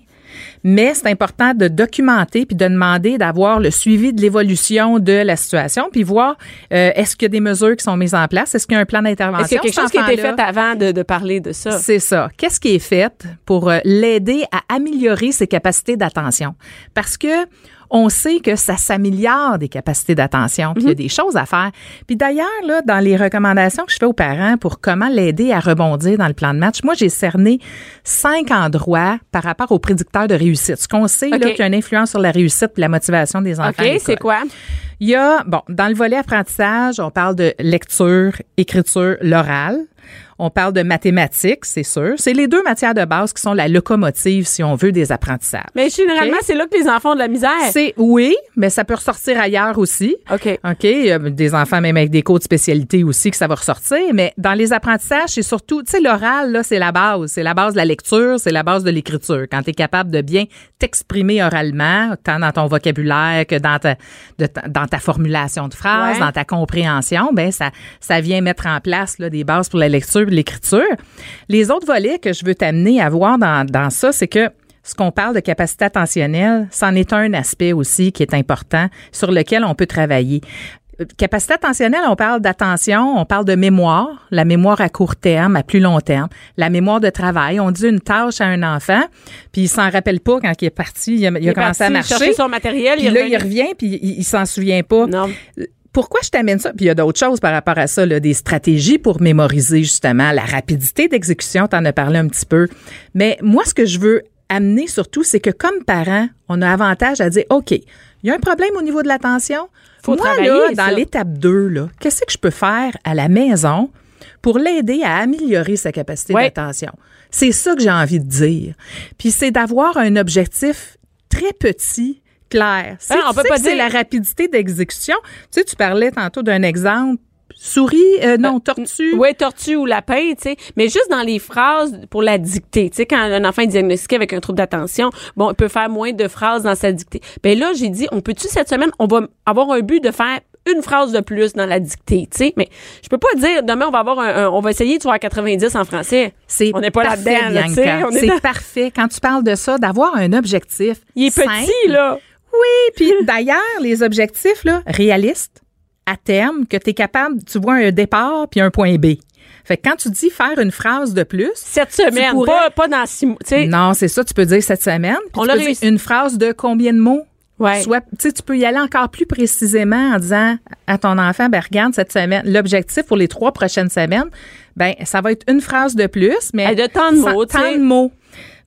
Mais c'est important de documenter puis de demander d'avoir le suivi de l'évolution de la situation puis voir euh, est-ce qu'il y a des mesures qui sont mises en place, est-ce qu'il y a un plan d'intervention? Est-ce qu'il y a quelque chose qui a été fait avant de, de parler de ça? c'est ça. Qu'est-ce qui est fait pour euh, l'aider à améliorer ses capacités d'attention? Parce que on sait que ça s'améliore des capacités d'attention, puis il y a des choses à faire. Puis d'ailleurs, là, dans les recommandations que je fais aux parents pour comment l'aider à rebondir dans le plan de match, moi, j'ai cerné cinq endroits par rapport aux prédicteurs de réussite. Ce qu'on sait, OK. là, qu'il y a une influence sur la réussite et la motivation des enfants. OK, c'est quoi? Il y a, bon, dans le volet apprentissage, on parle de lecture, écriture, l'oral. On parle de mathématiques, c'est sûr. C'est les deux matières de base qui sont la locomotive, si on veut, des apprentissages. Mais généralement, c'est là que les enfants ont de la misère. C'est oui, mais ça peut ressortir ailleurs aussi. OK. OK, il y a des enfants même avec des cours de spécialité aussi que ça va ressortir, mais dans les apprentissages, c'est surtout, tu sais, l'oral, là, c'est la base. C'est la base de la lecture, c'est la base de l'écriture. Quand tu es capable de bien t'exprimer oralement, tant dans ton vocabulaire que dans ta, de dans ta formulation de phrases, Ouais. dans ta compréhension, ben ça, ça vient mettre en place là, des bases pour la lecture l'écriture. Les autres volets que je veux t'amener à voir dans, dans ça, c'est que ce qu'on parle de capacité attentionnelle, c'en est un aspect aussi qui est important sur lequel on peut travailler. Euh, Capacité attentionnelle, on parle d'attention, on parle de mémoire, la mémoire à court terme, à plus long terme, la mémoire de travail. On dit une tâche à un enfant, puis il s'en rappelle pas quand il est parti, il a, il Il commencé à marcher. chercher son matériel, Puis il là, revient. il revient, puis il, il s'en souvient pas. Non. Pourquoi je t'amène ça? Puis il y a d'autres choses par rapport à ça, là, des stratégies pour mémoriser justement la rapidité d'exécution, tu en as parlé un petit peu. Mais moi, ce que je veux amener surtout, c'est que comme parents, on a avantage à dire, OK, il y a un problème au niveau de l'attention. Faut moi, travailler, là, dans l'étape 2, là, qu'est-ce que je peux faire à la maison pour l'aider à améliorer sa capacité Ouais. d'attention? C'est ça que j'ai envie de dire. Puis c'est d'avoir un objectif très petit, clair. Si on peut pas que c'est dire- la rapidité d'exécution, tu sais, tu parlais tantôt d'un exemple. Souris, euh, non, tortue. Oui, tortue ou lapin, tu sais. Mais juste dans les phrases pour la dictée. Tu sais, quand un enfant est diagnostiqué avec un trouble d'attention, bon, il peut faire moins de phrases dans sa dictée. Ben là, j'ai dit, on peut-tu cette semaine, on va avoir un but de faire une phrase de plus dans la dictée, tu sais. Mais je peux pas dire, demain, on va avoir un, un- on va essayer de faire 90 en français. C'est On n'est pas là-dedans, là, tu sais. C'est dans- parfait. Quand tu parles de ça, d'avoir un objectif. Il est simple. petit, là. Oui, puis d'ailleurs, les objectifs, là, réalistes, à terme, que tu es capable, tu vois un départ puis un point B. Fait que quand tu dis faire une phrase de plus, Cette semaine, pourrais- pas, pas dans six mois, non, c'est ça, tu peux dire cette semaine. On tu peux dire une phrase de combien de mots? Ouais. Soit, tu peux y aller encore plus précisément en disant à ton enfant, ben regarde cette semaine, l'objectif pour les trois prochaines semaines, ben ça va être une phrase de plus, mais de tant de mots, tant de mots.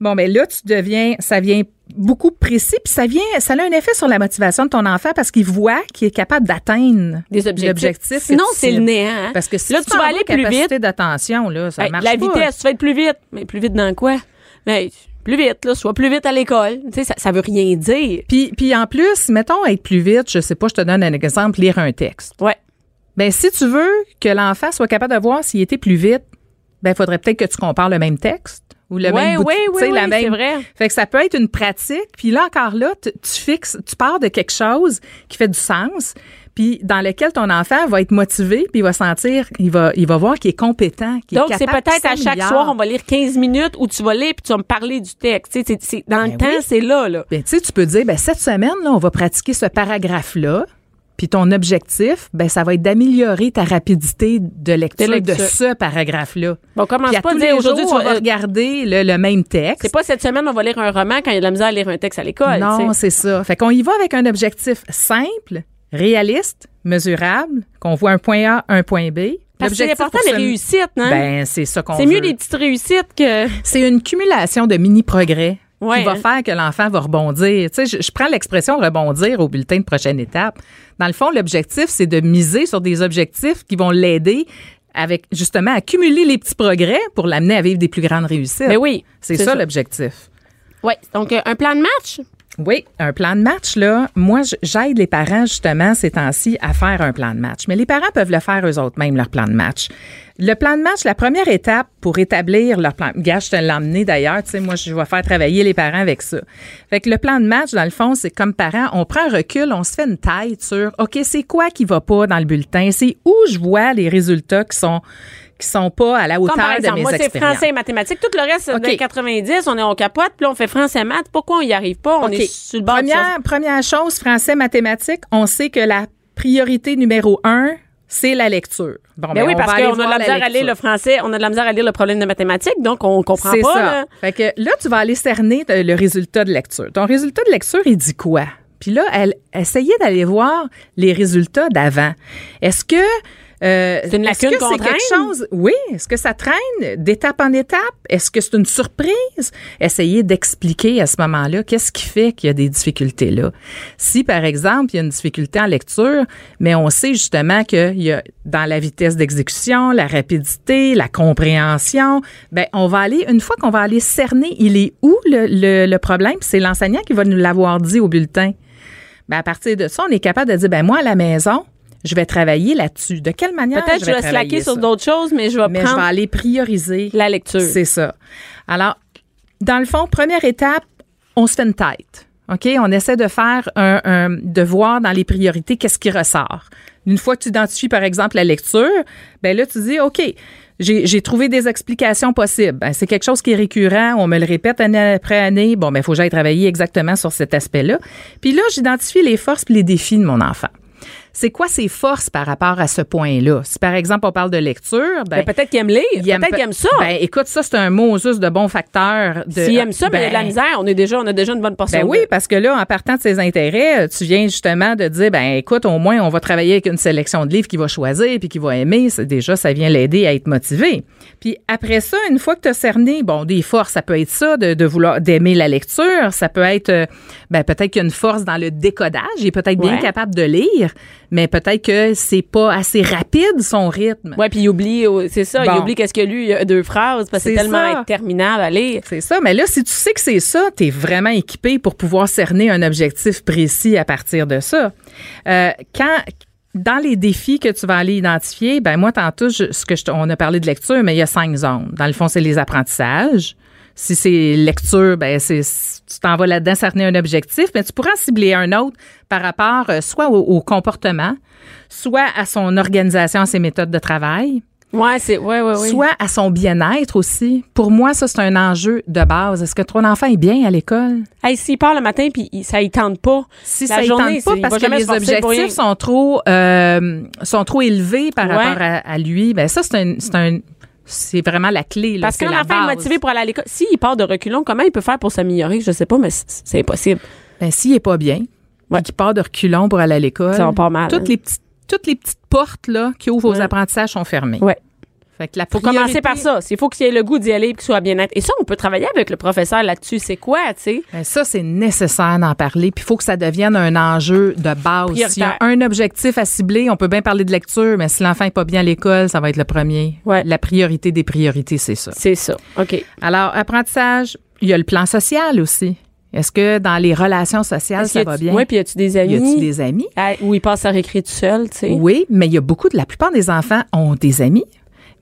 Bon, ben là, tu deviens, ça vient beaucoup précis, puis ça vient, ça a un effet sur la motivation de ton enfant parce qu'il voit qu'il est capable d'atteindre Des objectifs. Sinon, c'est le néant. hein. Parce que si là, tu tu vas aller plus capacité vite. d'attention, là, ça Hey, marche la pas. vitesse, tu vas être plus vite. Mais plus vite dans quoi? Ben, plus vite, là. Sois plus vite à l'école. Tu sais, ça, ça veut rien dire. Puis, puis en plus, mettons être plus vite, je sais pas, je te donne un exemple, lire un texte. Ouais. Ben si tu veux que l'enfant soit capable de voir s'il était plus vite, ben faudrait peut-être que tu compares le même texte ou le Ouais, même bout de- la c'est même. vrai. Fait que ça peut être une pratique, puis là encore là, tu, tu fixes, tu pars de quelque chose qui fait du sens, puis dans lequel ton enfant va être motivé, puis il va sentir, il va il va voir qu'il est compétent, qu'il Donc, c'est peut-être à chaque soir, on va lire 15 minutes où tu vas lire puis tu vas me parler du texte. Tu sais, c'est- c'est- dans le Ben temps, c'est là, là. Ben, tu sais, tu peux dire, ben, cette semaine, là, on va pratiquer ce paragraphe-là. Puis ton objectif, ben, ça va être d'améliorer ta rapidité de lecture De ce paragraphe-là. Bon, commence pas à tous dire les aujourd'hui, tu vas- va regarder le, le même texte. C'est pas cette semaine, on va lire un roman quand il y a de la misère à lire un texte à l'école. Non, c'est ça. Fait qu'on y va avec un objectif simple, réaliste, mesurable, qu'on voit un point A, un point B. Parce que c'est L'objectif important pour les réussites, hein? Ben, c'est ça qu'on c'est mieux des petites réussites que. C'est une cumulation de mini-progrès Ouais, qui va faire que l'enfant va rebondir. Tu sais, je, je prends l'expression rebondir au bulletin de prochaine étape. Dans le fond, l'objectif, c'est de miser sur des objectifs qui vont l'aider avec justement à cumuler les petits progrès pour l'amener à vivre des plus grandes réussites. Ben oui, C'est c'est ça, ça. l'objectif. Oui. Donc, euh, un plan de match? Oui, un plan de match, là, moi, j'aide les parents, justement, ces temps-ci, à faire un plan de match. Mais les parents peuvent le faire eux autres, leur plan de match. Le plan de match, la première étape, pour établir leur plan. Gars, je te l'ai emmené d'ailleurs. Tu sais, moi, je vais faire travailler les parents avec ça. Fait que le plan de match, dans le fond, c'est comme parents, on prend un recul, on se fait une tête sur, OK, c'est quoi qui va pas dans le bulletin? C'est où je vois les résultats qui sont qui sont pas à la hauteur par de mes moi, c'est français et mathématiques. Tout le reste, OK. de 90, on est on capote, puis là, on fait français maths. Pourquoi on y arrive pas? On est sur le bord première, première chose, français, mathématiques, on sait que la priorité numéro un, c'est la lecture. Bon, Ben ben, oui, on parce qu'on a de la misère à lire le français, on a de la misère à lire le problème de mathématiques, donc on comprend C'est pas. ça. là. Fait que là, tu vas aller cerner le résultat de lecture. Ton résultat de lecture, il dit quoi? Puis là, elle essayait d'aller voir les résultats d'avant. Est-ce que euh, C'est une est-ce lacune que qu'on c'est quelque chose? Oui, est-ce que ça traîne d'étape en étape? Est-ce que c'est une surprise? Essayez d'expliquer à ce moment-là qu'est-ce qui fait qu'il y a des difficultés là. Si par exemple, il y a une difficulté en lecture, mais on sait justement qu'il y a dans la vitesse d'exécution, la rapidité, la compréhension, ben on va aller une fois qu'on va aller cerner, il est où le, le, le problème, c'est l'enseignant qui va nous l'avoir dit au bulletin. Ben à partir de ça, on est capable de dire ben moi à la maison, je vais travailler là-dessus. De quelle manière Peut-être que je vais travailler slacker sur d'autres choses, mais je vais mais je prendre vais aller prioriser la lecture. c'est ça. Alors, dans le fond, première étape, on se fait une tête. OK? On essaie de faire un, un- de voir dans les priorités qu'est-ce qui ressort. Une fois que tu identifies, par exemple, la lecture, ben là, tu dis, OK, j'ai j'ai trouvé des explications possibles. Ben, c'est quelque chose qui est récurrent. On me le répète année après année. Bon, ben, il faut que j'aille travailler exactement sur cet aspect-là. Puis là, j'identifie les forces et les défis de mon enfant. C'est quoi ses forces par rapport à ce point-là? Si, par exemple, on parle de lecture, ben, Ben, peut-être qu'il aime lire, peut-être pe- qu'il aime ça. Ben, écoute, ça, c'est un mot juste de bon facteur. S'il aime ça, mais il y a de la ben, misère, on est déjà, on a déjà une bonne portion. Ben oui, parce que là, en partant de ses intérêts, tu viens justement de dire, ben écoute, au moins, on va travailler avec une sélection de livres qu'il va choisir puis qu'il va aimer. C'est déjà, ça vient l'aider à être motivé. Puis après ça, une fois que tu as cerné, bon, des forces, ça peut être ça, de, de vouloir, d'aimer la lecture. Ça peut être, euh, ben peut-être qu'il y a une force dans le décodage. Il est peut-être bien capable de lire, mais peut-être que c'est pas assez rapide son rythme. Ouais, puis il oublie, euh, c'est ça, il oublie qu'est-ce qu'il a lu, il y a deux phrases, parce que c'est tellement ça. interminable à lire. C'est ça. Mais là, si tu sais que c'est ça, tu es vraiment équipé pour pouvoir cerner un objectif précis à partir de ça. Euh, quand dans les défis que tu vas aller identifier, ben moi tantôt je- ce que je, on a parlé de lecture, mais il y a cinq zones. Dans le fond, c'est les apprentissages. Si c'est lecture, ben c'est tu t'en vas là-dedans un objectif, mais tu pourras en cibler un autre par rapport euh, soit au, au comportement, soit à son organisation, à ses méthodes de travail, Ouais, c'est, ouais, ouais, ouais. soit à son bien-être aussi. Pour moi, ça, c'est un enjeu de base. Est-ce que ton enfant est bien à l'école? Hey, s'il part le matin puis ça y tente pas. Si la ça ne journée, tente pas parce que les objectifs sont trop, euh, sont trop élevés par Ouais. rapport à, à lui, ben ça, c'est un, c'est un, c'est vraiment la clé. Là, Parce que l'enfant est motivé pour aller à l'école, s'il part de reculons, comment il peut faire pour s'améliorer? Je sais pas, mais c'est impossible. Ben, s'il est pas bien, Ouais. qu'il part de reculons pour aller à l'école, Ça va pas mal, toutes hein. les petites, toutes les petites portes là qui ouvrent aux Ouais. apprentissages sont fermées. Ouais. Fait que la Faut priorité- commencer par ça. Il faut qu'il ait le goût d'y aller et qu'il soit bien-être. Et ça, on peut travailler avec le professeur là-dessus. C'est quoi, tu sais? Ben, ça, c'est nécessaire d'en parler. Puis il faut que ça devienne un enjeu de base. S'il y a un objectif à cibler, on peut bien parler de lecture, mais si l'enfant est pas bien à l'école, ça va être le premier. Ouais. La priorité des priorités, c'est ça. C'est ça. OK. Alors, apprentissage, il y a le plan social aussi. Est-ce que dans les relations sociales, ça va bien? Oui, puis y a-tu des y amis? a-tu des amis? Ah, Où il passe sa récré tout seul, tu sais? Oui, mais il y a beaucoup de la plupart des enfants ont des amis,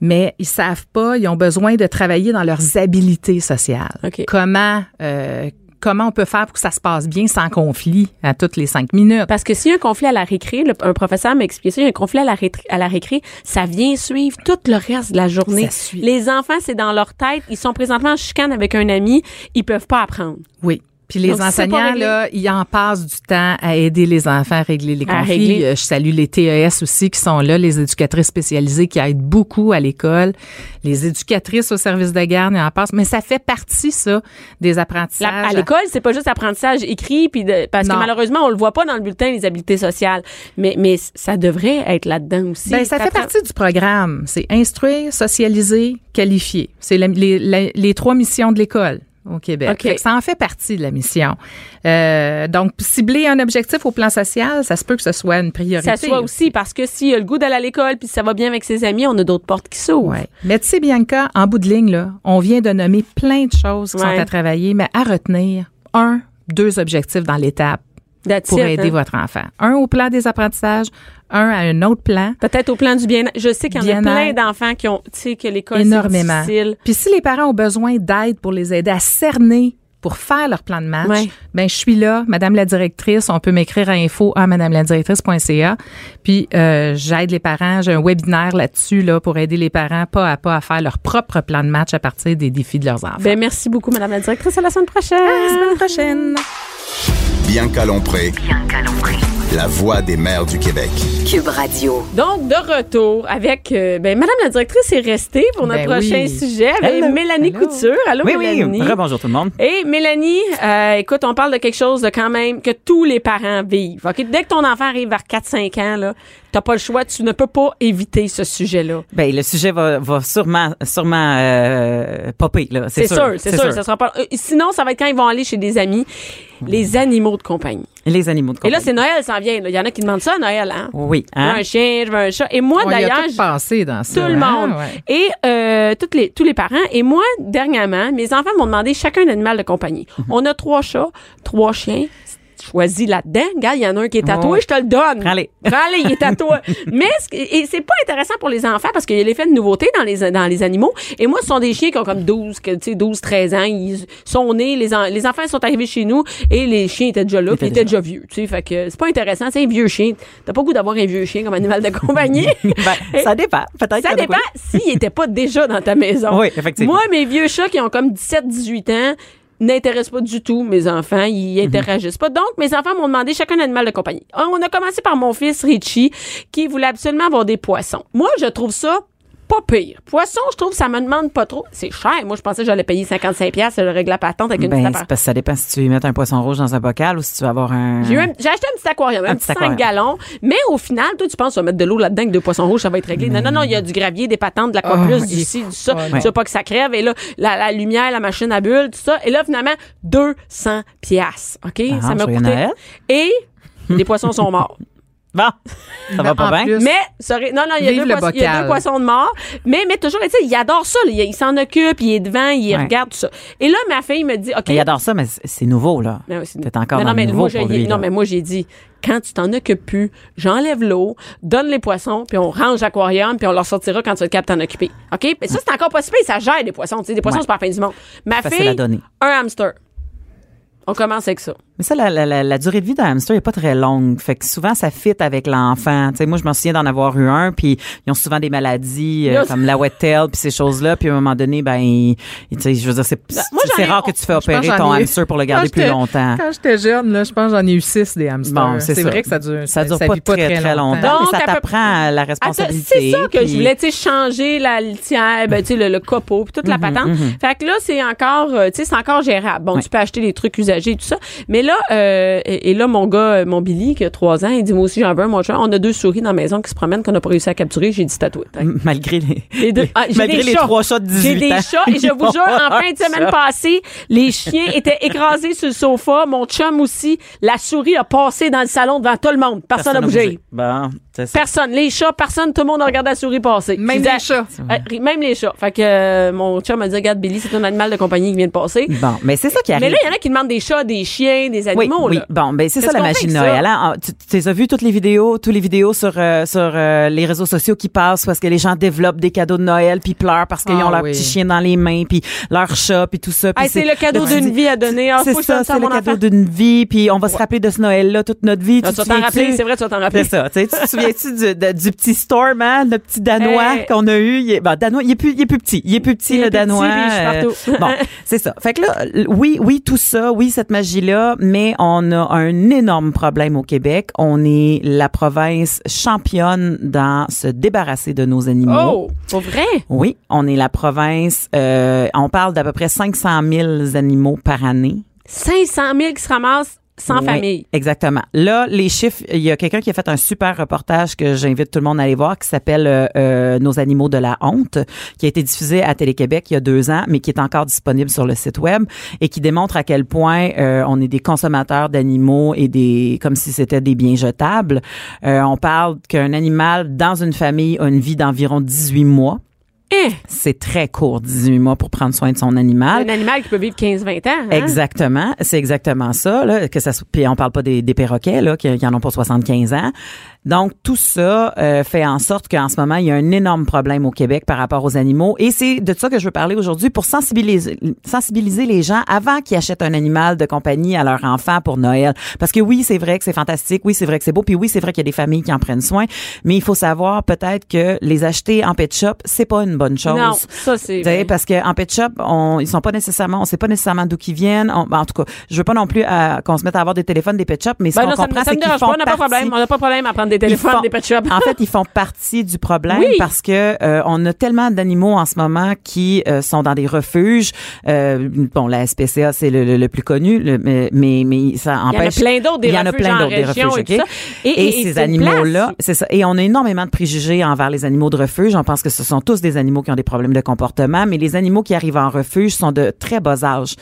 mais ils savent pas, ils ont besoin de travailler dans leurs habiletés sociales. OK. Comment euh, comment on peut faire pour que ça se passe bien sans conflit à toutes les cinq minutes? Parce que s'il y a un conflit à la récré, le- un professeur m'a expliqué ça, il y a un conflit à la, rétré- à la récré, ça vient suivre tout le reste de la journée. Ça suit. Les enfants, c'est dans leur tête, ils sont présentement en chicane avec un ami, ils peuvent pas apprendre. Oui. Puis les Donc, enseignants, là, ils en passent du temps à aider les enfants à régler les conflits. régler. Euh, Je salue les TES aussi qui sont là, les éducatrices spécialisées qui aident beaucoup à l'école, les éducatrices au service de garde, ils en passent. Mais ça fait partie, ça, des La- apprentissages. à l'école, c'est pas juste apprentissage écrit, puis de- parce Non. que malheureusement, on le voit pas dans le bulletin les habiletés sociales. Mais, mais ça devrait être là-dedans aussi. Ben, ça fait partie du programme. C'est instruire, socialiser, qualifier. C'est les, les trois missions de l'école au Québec. Ça en fait partie de la mission. Euh, donc, cibler un objectif au plan social, ça se peut que ce soit une priorité. Ça soit aussi parce que s'il a le goût d'aller à l'école puis ça va bien avec ses amis, on a d'autres portes qui s'ouvrent. Ouais. Mais tu sais, Bianca, en bout de ligne, là, on vient de nommer plein de choses qui Ouais. sont à travailler, mais à retenir, un, deux objectifs dans l'étape. That's pour it, aider hein. votre enfant. Un au plan des apprentissages, un à un autre plan. Peut-être au plan du bien Je sais qu'il y en a Bien-être. plein d'enfants qui ont, tu sais, que l'école, c'est énormément. difficile. Puis si les parents ont besoin d'aide pour les aider à cerner pour faire leur plan de match, Ouais. ben je suis là, Madame la directrice. On peut m'écrire à info à madameladirectrice.ca. Puis euh, j'aide les parents. J'ai un webinaire là-dessus là pour aider les parents pas à pas à faire leur propre plan de match à partir des défis de leurs enfants. Ben, merci beaucoup, Madame la directrice. À la semaine prochaine. à la semaine prochaine. Bianca Lompré, Bianca Lompré. La voix des mères du Québec. Cube Radio. Donc, de retour avec, euh, ben, Madame la directrice est restée pour notre Ben prochain oui. sujet avec Hello. Mélanie Hello. Couture. Allô, Oui, Mélanie. oui. Bonjour tout le monde. Et Mélanie, euh, écoute, on parle de quelque chose de quand même que tous les parents vivent. OK? Dès que ton enfant arrive vers 4-5 ans, là, t'as pas le choix, tu ne peux pas éviter ce sujet-là. Ben, le sujet va, va sûrement, sûrement euh, popper, là. C'est sûr, c'est sûr, ça sera pas. euh, sinon, ça va être quand ils vont aller chez des amis, les animaux de compagnie. Les animaux de Et là, compagnie. c'est Noël, ça en vient. là. Il y en a qui demandent ça à Noël, hein? Oui, Je veux hein? un chien, je veux un chat. Et moi, On y a d'ailleurs, tout passé dans ça. tout le hein? monde. Ouais. Et euh, toutes les, tous les parents. Et moi, dernièrement, mes enfants m'ont demandé chacun un animal de compagnie. Mhm. On a trois chats, trois chiens. Choisis là-dedans. Regarde, il y en a un qui est tatoué, Ouais. je te le donne. Prends-les. Prends-les, il est toi. Mais et c'est pas intéressant pour les enfants parce qu'il y a l'effet de nouveauté dans les dans les animaux. Et moi, ce sont des chiens qui ont comme 12, que, tu sais 12, 13 ans, ils sont nés, les en- les enfants sont arrivés chez nous et les chiens étaient déjà là, puis ils étaient déjà vieux, tu sais, fait que c'est pas intéressant, c'est un vieux chien. T'as pas le goût d'avoir un vieux chien comme animal de compagnie. Ben, ça dépend. Peut-être. Ça dépend s'il était pas déjà dans ta maison. Oui, effectivement. Moi, mes vieux chats qui ont comme 17, 18 ans n'intéressent pas du tout mes enfants. Mhm. Ils interagissent pas. Donc, mes enfants m'ont demandé chacun un animal de compagnie. On a commencé par mon fils Richie qui voulait absolument avoir des poissons. Moi, je trouve ça pas pire. Poisson, je trouve ça me demande pas trop. C'est cher. Moi, je pensais que j'allais payer 55 pièces je règle la patente avec une Ben, petite parce que ça dépend si tu veux mettre un poisson rouge dans un bocal ou si tu veux avoir un. J'ai, acheté un petit aquarium, un, Un petit petit 5 aquarium. gallons. Mais au final, toi, tu penses, on va mettre de l'eau là-dedans avec deux poissons rouges, ça va être réglé. Non, non, non, il y a du gravier, des patentes, de l'aquaplus, Oh, du ci, du ça. Ouais. Tu veux pas que ça crève. Et là, la, la lumière, la machine à bulles, tout ça. Et là, finalement, 200 piastres. OK? Ah, ça m'a coûté. Et les poissons sont morts. Bon, ça va pas bien. Mais, sorry, non, non, il y, a deux le poissons, il y a bocal. deux poissons de mort. Mais, mais toujours, tu sais, il adore ça. là. Il, s'en occupe, il est devant, il Ouais. regarde tout ça. Et là, ma fille me dit, OK. Mais il adore ça, mais c'est- nouveau, là. Ben c'est- T'es encore non, dans non, mais le nouveau moi, j'ai- pour lui, Non, là. mais moi, j'ai dit, quand tu t'en occupes plus, j'enlève l'eau, donne les poissons, puis on range l'aquarium, puis on leur sortira quand tu être capable de t'en occuper. OK? Mais ça, c'est encore possible, ça gère des poissons. Tu sais, des poissons, Ouais. c'est pas la fin du monde. Ma fille, un hamster. On commence avec ça. Mais ça, la, la, la, durée de vie d'un hamster n'est pas très longue. Fait que souvent, ça fit avec l'enfant. Tu sais, moi, je m'en souviens d'en avoir eu un, puis ils ont souvent des maladies euh, comme la wet tail, puis ces choses-là. Puis à un moment donné, ben, ils- tu sais, je veux dire, c'est ai- rare que tu fais opérer ton hamster pour le garder plus longtemps. Quand j'étais jeune, là, je pense j'en ai eu six des hamsters. Bon, c'est vrai que ça dure. Ça dure ça pas vit très, très longtemps, Donc, mais ça t'apprend la responsabilité. c'est ça que je voulais, tu sais, changer la litière, ben, tu sais, le, le copeau, puis toute la patente. Fait que là, c'est encore, euh, tu sais, c'est encore gérable. Bon, tu peux acheter des trucs usagés et tout ça. Mais là, euh, et, et là, mon gars, euh, mon Billy, qui a trois ans, il dit, moi aussi, j'en veux un, mon chat. On a deux souris dans la maison qui se promènent qu'on n'a pas réussi à capturer. J'ai dit, toi. Malgré les, Les deux. Ah, j'ai malgré les chats. trois chats de 18 J'ai des ans. chats et je vous jure, en fin de semaine passée, les chiens étaient écrasés sur le sofa. Mon chum aussi. La souris a passé dans le salon devant tout le monde. Personne n'a bougé. Bon. Personne. Les chats, personne. Tout le monde a regardé la souris passer. Même les chats. Euh, même les chats. Fait que euh, mon chum m'a dit, regarde, Billy, c'est un animal de compagnie qui vient de passer. Bon, mais c'est ça qui arrive. Mais là, il y en a qui demandent des chats, des chiens, des Oui, animaux. oui. là. Bon, ben c'est ça la ça? Noël. hein? Ah, Tu, les as vu toutes les vidéos, toutes les vidéos sur euh, sur euh, les réseaux sociaux qui passent parce que les gens développent des cadeaux de Noël puis pleurent parce qu'ils Ah ont leur oui. petit chien dans les mains puis leur chat puis tout ça. Hey, c'est le cadeau là, d'une vie à donner. Ah, c'est ça, c'est le cadeau d'une vie puis on va se rappeler de ce Noël-là toute notre vie. Ah, Tu vas t'en rappeler, c'est vrai, tu vas t'en rappeler. C'est ça. Tu sais, tu te souviens-tu du, petit Storm, hein, le petit Danois Hey. qu'on a eu? Danois, il est plus, il est plus petit. Il est plus petit, le Danois. Euh, bon, c'est ça. Fait que là, oui, oui, tout ça, oui, cette magie-là, mais on a un énorme problème au Québec. On est la province championne dans se débarrasser de nos animaux. Oh, pour vrai? Oui, on est la province, euh, on parle d'à peu près 500 000 animaux par année. 500 000 qui se ramassent sans Oui, famille. Exactement. Là, les chiffres, il y a quelqu'un qui a fait un super reportage que j'invite tout le monde à aller voir qui s'appelle euh, euh, Nos animaux de la honte, qui a été diffusé à Télé-Québec il y a deux ans, mais qui est encore disponible sur le site web et qui démontre à quel point euh, on est des consommateurs d'animaux et des comme si c'était des biens jetables. Euh, on parle qu'un animal dans une famille a une vie d'environ 18 mois. Eh, C'est très court, 18 mois pour prendre soin de son animal. un animal qui peut vivre 15-20 ans. hein? Exactement, c'est exactement ça là, que ça puis on parle pas des, des perroquets là qui, qui en ont pas 75 ans. Donc tout ça euh, fait en sorte qu'en ce moment il y a un énorme problème au Québec par rapport aux animaux et c'est de ça que je veux parler aujourd'hui pour sensibiliser sensibiliser les gens avant qu'ils achètent un animal de compagnie à leur enfant pour Noël parce que oui, c'est vrai que c'est fantastique, oui, c'est vrai que c'est beau puis oui, c'est vrai qu'il y a des familles qui en prennent soin, mais il faut savoir peut-être que les acheter en pet shop, c'est pas une bonne chose. Non, ça, c'est parce qu'en pet shop, on, ils sont pas nécessairement, on sait pas nécessairement d'où qu'ils viennent. On- ben, en tout cas, je veux pas non plus euh, qu'on se mette à avoir des téléphones des pet shops, mais ce Ben qu'on comprend, c'est qu'ils font pas, on n'a pas de problème. On n'a pas de problème à prendre des ils téléphones font- des pet shops. en fait, ils font partie du problème Oui. parce que euh, on a tellement d'animaux en ce moment qui euh, sont dans des refuges. Euh, bon, la SPCA c'est le, le- le plus connu, le- mais mais, mais ça Il y en a empêche. plein d'autres, des Il y en a plein d'autres des refuges, et. Et- Et, et- et ces animaux-là, place. c'est ça. Et on a énormément de préjugés envers les animaux de refuge. On pense que ce sont tous des animaux qui ont des problèmes de comportement, mais les animaux qui arrivent en refuge sont de très bas âge.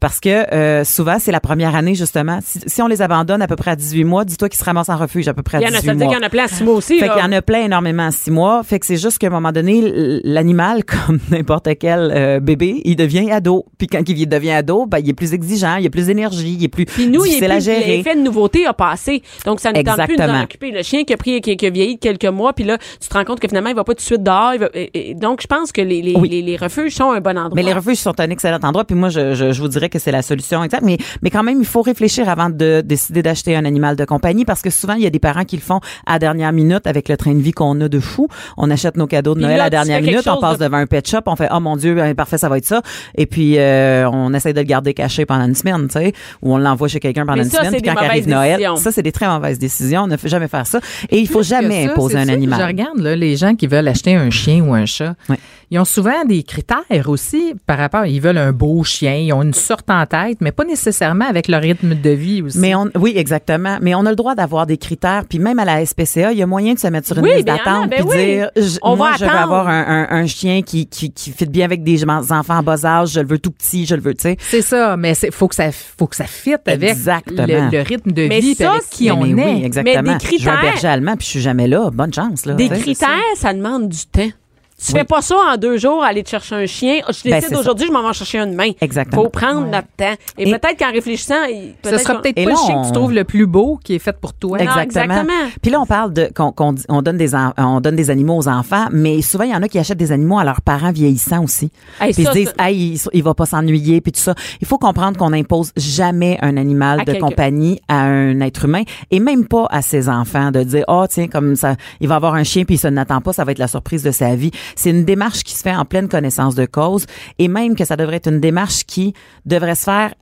Parce que euh, souvent, c'est la première année, justement. Si, si on les abandonne à peu près à 18 mois, dis-toi qu'ils se ramassent en refuge à peu près à Il y en a, 18 ça veut dire mois. qu'il y en a plein à six mois aussi. Fait qu'il y en a plein énormément à six mois. Fait que c'est juste qu'à un moment donné, l'animal, comme n'importe quel euh, bébé, il devient ado. Puis quand il devient ado, ben, il est plus exigeant, il a plus d'énergie, il est plus Puis nous, il est difficile à plus, gérer. l'effet de nouveauté a passé. Donc, ça ne tente plus de nous en occuper. Le chien qui a pris, qui, qui a vieilli de quelques mois, puis là, tu te rends compte que finalement, il va pas tout de suite dehors. il va- et- et donc, je pense que les, les, Oui. les, les refuges sont un bon endroit. Mais les refuges sont un excellent endroit. Puis moi, je, je, je vous dirais que c'est la solution exacte. Mais, mais quand même, il faut réfléchir avant de décider d'acheter un animal de compagnie parce que souvent, il y a des parents qui le font à la dernière minute avec le train de vie qu'on a de fou. On achète nos cadeaux de Noël là, à la dernière minute. On passe de- devant un pet shop. On fait, oh mon Dieu, ben, parfait, ça va être ça. Et puis, euh, on essaie de le garder caché pendant une semaine, tu sais, ou on l'envoie chez quelqu'un pendant Mais une ça, semaine. Puis quand arrive Noël, décisions. ça, c'est des très mauvaises décisions. On ne fait jamais faire ça. Et il faut jamais ça, imposer un ça, animal. Je regarde là, les gens qui veulent acheter un chien ou un chat. Ouais. Ils ont souvent des critères aussi par rapport. Ils veulent un beau chien, ils ont une sorte en tête, mais pas nécessairement avec leur rythme de vie aussi. Mais on, oui, exactement. Mais on a le droit d'avoir des critères. Puis même à la SPCA, il y a moyen de se mettre sur une Oui, liste il d'attente ben puis oui. dire, je- On moi, va je veux avoir un, un, un chien qui, qui, qui fit bien avec des enfants en bas âge. Je le veux tout petit, je le veux, tu sais. c'est ça, mais c'est faut que ça faut que ça fitte avec Exactement. le, le rythme de Mais vie ça, avec qui Mais on oui, est. exactement. Mais des Je veux un critères- berger allemand puis je suis jamais là. Bonne chance, là. Des critères, ça demande du temps. Tu Oui. fais pas ça en deux jours, aller te chercher un chien. Je Ben, décide c'est aujourd'hui, je m'en vais en chercher un demain. Exactement. Faut prendre notre temps. Et, Et- peut-être qu'en réfléchissant, il- Ce sera peut-être Et pas là, le chien que tu trouves le plus beau qui est fait pour toi. Non, Exactement. exactement. Puis là, on parle de qu'on qu'on dit- on donne des on donne des animaux aux enfants, mais souvent il y en a qui achètent des animaux à leurs parents vieillissants aussi. Hey, puis ils ça, disent, hey, il, il va pas s'ennuyer, puis tout ça. Il faut comprendre qu'on n'impose jamais un animal À de compagnie à un être humain, et même pas à ses enfants de dire, oh tiens, comme ça, il va avoir un chien puis il se n'attend pas, ça va être la surprise de sa vie. C'est une démarche qui se fait en pleine connaissance de cause, et même que ça devrait être une démarche qui devrait se faire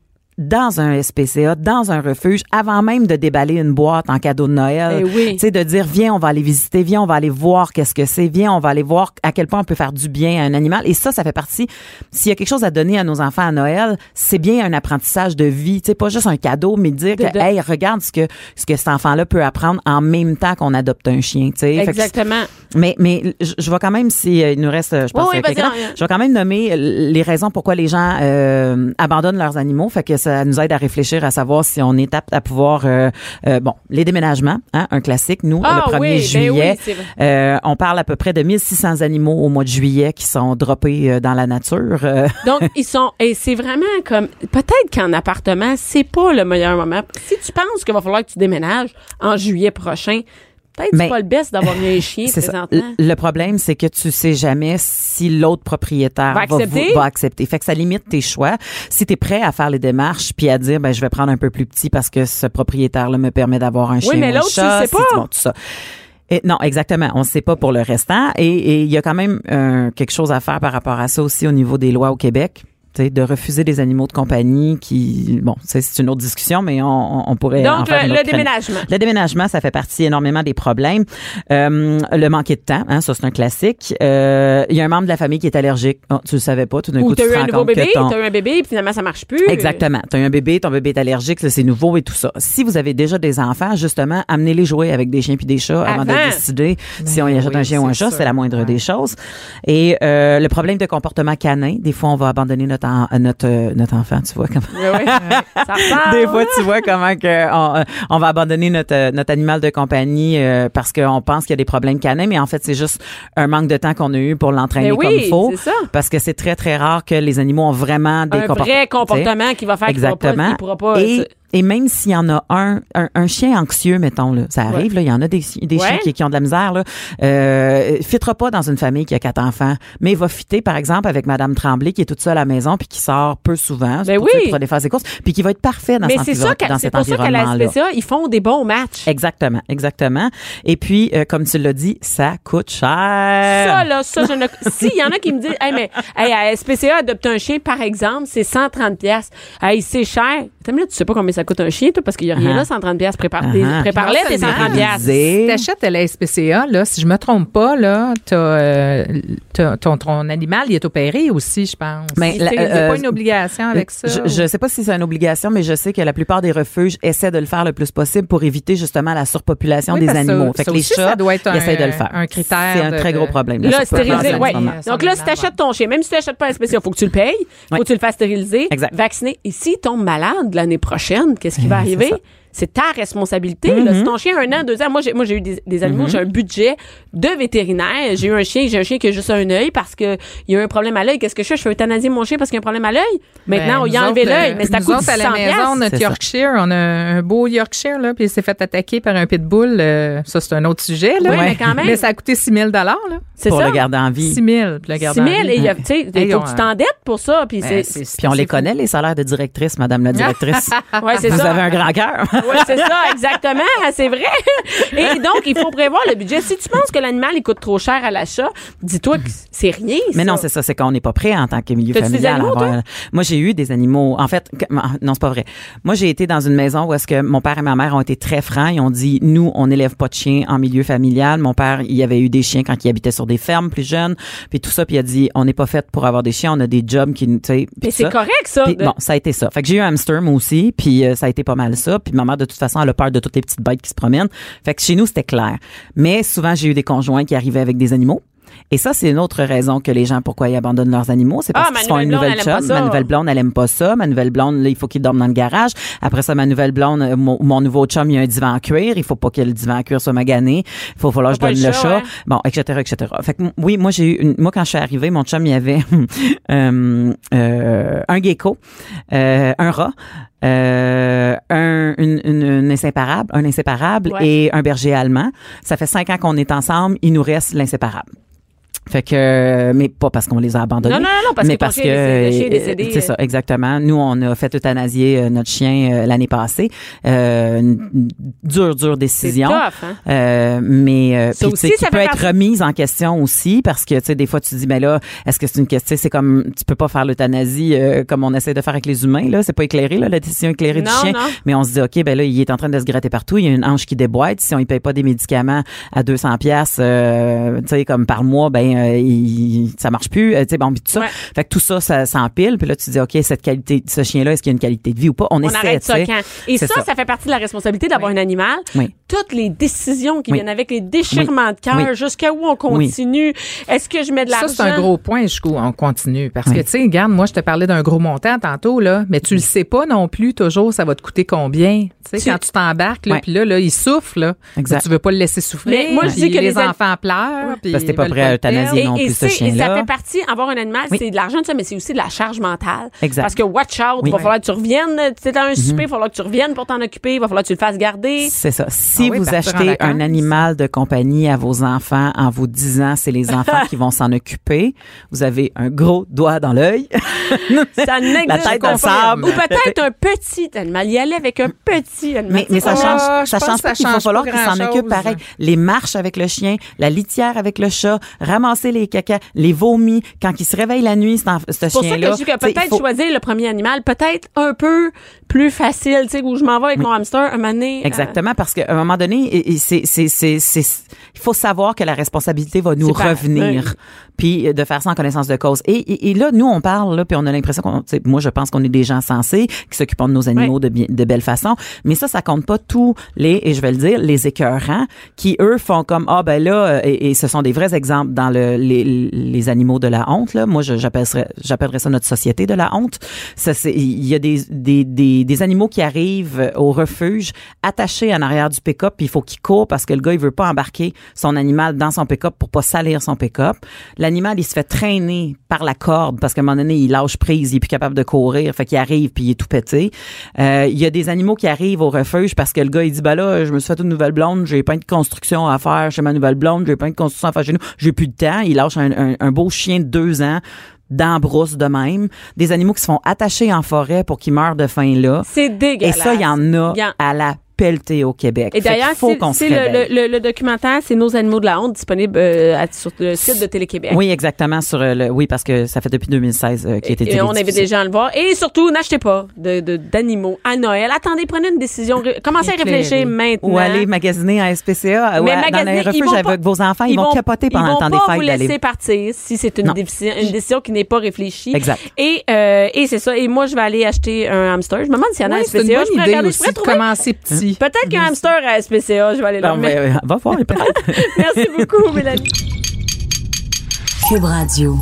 dans un SPCA, dans un refuge, avant même de déballer une boîte en cadeau de Noël. Eh oui. Tu sais, de dire, viens, on va aller visiter, viens, on va aller voir qu'est-ce que c'est, viens, on va aller voir à quel point on peut faire du bien à un animal. Et ça, ça fait partie, s'il y a quelque chose à donner à nos enfants à Noël, c'est bien un apprentissage de vie. Tu sais, pas juste un cadeau, mais dire De- que, de- hey, regarde ce que, ce que cet enfant-là peut apprendre en même temps qu'on adopte un chien, tu sais. Que Exactement. mais, mais je, je vais quand même, si euh, nous reste, euh, je pense, Oui, non, je vais quand même nommer les raisons pourquoi les gens euh, abandonnent leurs animaux. Fait que ça nous aide à réfléchir à savoir si on est apte à pouvoir, euh, euh, bon, les déménagements, hein, un classique. Nous, Ah le 1er oui, ben juillet, oui, vrai. euh, on parle à peu près de 1600 animaux au mois de juillet qui sont droppés euh, dans la nature. euh. Donc, ils sont. Et c'est vraiment comme. Peut-être qu'en appartement, c'est pas le meilleur moment. Si tu penses qu'il va falloir que tu déménages en juillet prochain, peut-être c'est pas le best d'avoir un chien présentement. Le problème, c'est que tu sais jamais si l'autre propriétaire Va va, accepter? va accepter. Fait que ça limite tes choix. Si tu es prêt à faire les démarches puis à dire ben je vais prendre un peu plus petit parce que ce propriétaire là me permet d'avoir un chien mais ou un l'autre, tu chat, le sais si tu- pas. bon, tout ça. Et non, exactement. On ne sait pas pour le restant. Et et il y a quand même euh, quelque chose à faire par rapport à ça aussi au niveau des lois au Québec. De refuser des animaux de compagnie qui bon c'est c'est une autre discussion mais on, on- pourrait en Donc, faire le, déménagement. Le déménagement, ça fait partie énormément des problèmes. Euh, le manquer de temps, hein, ça c'est un classique. Euh, Il y a un membre de la famille qui est allergique. Oh, tu le savais pas, tout d'un Ou coup tu t'as te eu un nouveau bébé, ton... t'as eu un bébé, puis finalement, ça marche plus. Exactement. Tu as un bébé, ton bébé est allergique, c'est nouveau et tout ça. Si vous avez déjà des enfants, justement, amenez-les jouer avec des chiens puis des chats avant, Avant. de décider si on y achète oui, un chien ou un chat, c'est la moindre Ouais. des choses. Et euh, le problème de comportement canin, des fois on va abandonner notre notre, en- notre, euh, notre enfant, tu vois comment. Oui, oui. Ça. Des fois, tu vois comment que on, euh, on va abandonner notre, euh, notre animal de compagnie euh, parce qu'on pense qu'il y a des problèmes canins, mais en fait, c'est juste un manque de temps qu'on a eu pour l'entraîner Ben oui, comme il faut. c'est ça. Parce que c'est très, très rare que les animaux ont vraiment des un comport- vrai comportement qui va faire qu'il pourra pas- pourra pas. et, et même s'il y en a un, un, un chien anxieux, mettons, là, ça arrive, là, il y en a des, des Ouais. chiens qui, qui ont de la misère, là, euh, fitera pas dans une famille qui a quatre enfants, mais il va fitter, par exemple, avec Madame Tremblay, qui est toute seule à la maison, puis qui sort peu souvent, Ben pour, oui. pour aller faire ses courses, puis qui va être parfait dans, Mais cet ça, dans c'est cet pour ça qu'à la. SPCA, ils font des bons matchs. Exactement, exactement. Et puis, euh, comme tu l'as dit, ça coûte cher. Ça, là, ça, je ne. S'il y en a qui me disent, hey, mais, hey, à SPCA, adopter un chien, par exemple, c'est 130 pièces. Hey, c'est cher. T'as une minute, tu sais pas combien ça coûte un chien, toi, parce qu'il y a rien Uh-huh. là, 130 pièces. Prépare, Uh-huh. prépare-les, tes Non 130 seulement- pièces. T'achètes à la SPCA, là, si je me trompe pas, là, t'as, euh, t'as- ton, ton animal, il est opéré aussi, je pense. Il la- n'y a euh, pas une obligation avec ça. Je, je sais pas si c'est une obligation, mais je sais que la plupart des refuges essaient de le faire le plus possible pour éviter justement la surpopulation Oui, des animaux. ça- fait que ça les aussi, chats, ça doit être ils un- essayent de le faire. un critère C'est un de- très gros problème. la Là, ouais. Donc là, si t'achètes ton chien, même si tu n'achètes pas à SPCA, faut que tu le payes, faut que tu le fasses stériliser, vacciner. Et s'il tombe malade l'année prochaine, qu'est-ce qui va arriver? C'est ta responsabilité. là. Si ton chien a un an, deux ans, moi j'ai, moi, j'ai eu des, des animaux, j'ai un budget de vétérinaire. J'ai eu un chien, j'ai un chien qui a juste un œil parce que il y a eu un problème à l'œil. Qu'est-ce que je fais? Je fais euthanasier mon chien parce qu'il y a un problème à l'œil? Maintenant, on Ben, y a enlevé l'œil, euh, mais c'est à coût de à 600 la maison, notre. Yorkshire, on a un beau Yorkshire, là, puis il s'est fait attaquer par un pitbull. euh, ça, c'est un autre sujet, là. Oui, mais quand même. Mais ça a coûté 6 000 là. C'est pour ça. le garder en vie. 6 000 puis le 6 garder en 000 vie. et il y a, tu sais, Hey, faut on, que tu t'endettes pour ça. Puis Ben, c'est, Puis on les connaît, les salaires de directrice, Madame la directrice. ouais, c'est Vous ça. avez un grand cœur. Oui, c'est ça, exactement, c'est vrai. Et donc, il faut prévoir le budget. Si tu penses que l'animal, il coûte trop cher à l'achat, dis-toi que c'est rien. Mais ça. non, c'est ça, c'est qu'on n'est pas prêt en tant que milieu des familial. à animaux, avoir- Moi, j'ai eu des animaux. En fait, que- non, c'est pas vrai. Moi, j'ai été dans une maison où est-ce que mon père et ma mère ont été très francs. Ils ont dit, nous, on n'élève pas de chiens en milieu familial. Mon père, il y avait eu des chiens quand il habitait sur des fermes plus jeunes, puis tout ça, puis il a dit, on n'est pas fait pour avoir des chiens. On a des jobs qui, tu sais. Mais c'est correct, ça. Puis, de- bon, ça a été ça. Fait que j'ai eu un hamster, moi aussi, puis euh, ça a été pas mal ça. Puis ma de toute façon, elle a peur de toutes les petites bêtes qui se promènent. Fait que chez nous, c'était clair. Mais souvent, j'ai eu des conjoints qui arrivaient avec des animaux. Et ça, c'est une autre raison que les gens, pourquoi ils abandonnent leurs animaux. C'est parce Ah, qu'ils font une nouvelle blonde, chum. Ma nouvelle blonde, elle aime pas ça. Ma nouvelle blonde, là, il faut qu'il dorme dans le garage. Après ça, ma nouvelle blonde, euh, mon, mon nouveau chum, il y a un divan en cuir. Il faut pas que le divan en cuir soit magané. Il faut falloir que je donne le le chat, ouais. Bon, etc., etc. Fait que, oui, moi, j'ai eu une, moi, quand je suis arrivée, mon chum, il y avait, euh, euh, un gecko, euh, un rat, euh, un, une, une, une inséparable, un inséparable Ouais. et un berger allemand. Ça fait cinq ans qu'on est ensemble. Il nous reste l'inséparable. Fait que, mais pas parce qu'on les a abandonnés. Non, non, non, parce mais que parce que, euh, c'est euh. ça, exactement. Nous, on a fait euthanasier euh, notre chien euh, l'année passée. Euh, une une dure, dure décision. tough, hein? Euh, mais euh, Ça aussi, qui peut être remise en question aussi parce que tu sais des fois tu dis mais là est-ce que c'est une question c'est comme tu peux pas faire l'euthanasie euh, comme on essaie de faire avec les humains là c'est pas éclairé là la décision éclairée Non, du chien non. mais on se dit ok ben là il est en train de se gratter partout il y a une hanche qui déboîte si on ne paye pas des médicaments à 200 pièces tu sais comme par mois ben euh, il, ça marche plus euh, tu sais bon tout ça Ouais. fait que tout ça ça s'empile puis là tu dis ok cette qualité ce chien là est-ce qu'il y a une qualité de vie ou pas? On, On essaie arrête ça quand? Et ça, ça, fait partie de la responsabilité d'avoir un animal. Oui. Toutes les décisions qui Oui. viennent avec les déchirements de cœur, Oui. jusqu'à où on continue? Est-ce que je mets de Ça, l'argent? c'est un gros point jusqu'où on continue. Parce que, tu sais, regarde, moi, je te parlais d'un gros montant tantôt, là, mais tu le sais pas non plus toujours, ça va te coûter combien. Tu sais, quand tu t'embarques, là, puis là, là, il souffle, là. Exact. Tu veux pas le laisser souffrir. Mais moi, je dis que les les an- enfants pleurent. puis Parce que t'es pas prêt à euthanasier non et, plus, ce et ça chien-là. fait partie, avoir un animal, Oui. c'est de l'argent, ça, mais c'est aussi de la charge mentale. Exact. Parce que watch out, Oui. il va falloir que tu reviennes. Tu sais, dans un souper, il va falloir que tu reviennes pour t'en occuper, il va falloir que tu le fasses garder. C'est ça. Si Ah oui, vous achetez un animal de compagnie à vos enfants en vous disant c'est les enfants qui vont s'en occuper, vous avez un gros doigt dans l'œil. Ça n'existe La tête dans sable. Ou peut-être un petit animal. Y aller avec un petit animal. Mais, mais ça Ah, change, je ça change pas ça qu'il va change falloir pas qu'il s'en grand-chose. occupe pareil. Les marches avec le chien, la litière avec le chat, ramasser les caca, les vomis. Quand il se réveille la nuit, c'est ce C'est pour ça que chien-là. je dis que il peut-être faut- choisir le premier animal, peut-être un peu plus facile, tu sais, où je m'en vais avec mon hamster un donné, euh, Exactement, parce qu'à un moment moment donné, il faut savoir que la responsabilité va nous revenir, puis euh, de faire ça en connaissance de cause. Et, et, et là, nous, on parle, là, puis on a l'impression qu'on, moi, je pense qu'on est des gens sensés, qui s'occupent de nos animaux de, de belle façon, mais ça, ça compte pas tous les, et je vais le dire, les écœurants, qui, eux, font comme, ah, ben là, euh, et, et ce sont des vrais exemples dans le, les, les animaux de la honte, là. Moi, j'appellerais, j'appellerais ça notre société de la honte. Ça, c'est, il y a des, des, des, des animaux qui arrivent au refuge, attachés en arrière du pick-up, puis il faut qu'ils courent parce que le gars, il veut pas embarquer son animal dans son pick-up pour pas salir son pick-up. L'animal, il se fait traîner par la corde parce qu'à un moment donné, il lâche prise, il est plus capable de courir, fait qu'il arrive puis il est tout pété. Euh, il y a des animaux qui arrivent au refuge parce que le gars, il dit, bah là, je me suis fait une nouvelle blonde, j'ai pas de construction à faire chez ma nouvelle blonde, j'ai pas de construction à faire chez nous, j'ai plus de temps. Il lâche un, un- un beau chien de deux ans dans la brousse de même. Des animaux qui se font attacher en forêt pour qu'ils meurent de faim là. C'est Et dégueulasse. ça, il y en a Il y en- à la au Québec. Et d'ailleurs, c'est le, documentaire, c'est Nos animaux de la honte, disponible euh, à- sur le site de Télé-Québec. Oui, exactement sur euh, le oui parce que ça fait depuis 2016 euh, qu'il a été Et on invite des gens à le voir. Et surtout, n'achetez pas de de- d'animaux à Noël. Attendez, prenez une décision. Commencez à réfléchir maintenant. ou aller magasiner à SPCA ou Mais à- dans les ils refuges avec pas- vos enfants, ils, vont, capoter pendant le temps Ils des vont pas fêtes vous laisser partir si c'est une décision, une décision qui n'est pas réfléchie. Exact. Et, euh, et c'est ça. Et moi, je vais aller acheter un hamster. Je me demande s'il y en a à SPCA. bonne je pourrais idée regarder, je aussi pourrais trouver. commencer petit. Peut-être qu'il y a un hamster à SPCA. Je vais aller là. Non, Mais- mais, euh, va voir, peut-être. Merci beaucoup, Mélanie. Cube Radio.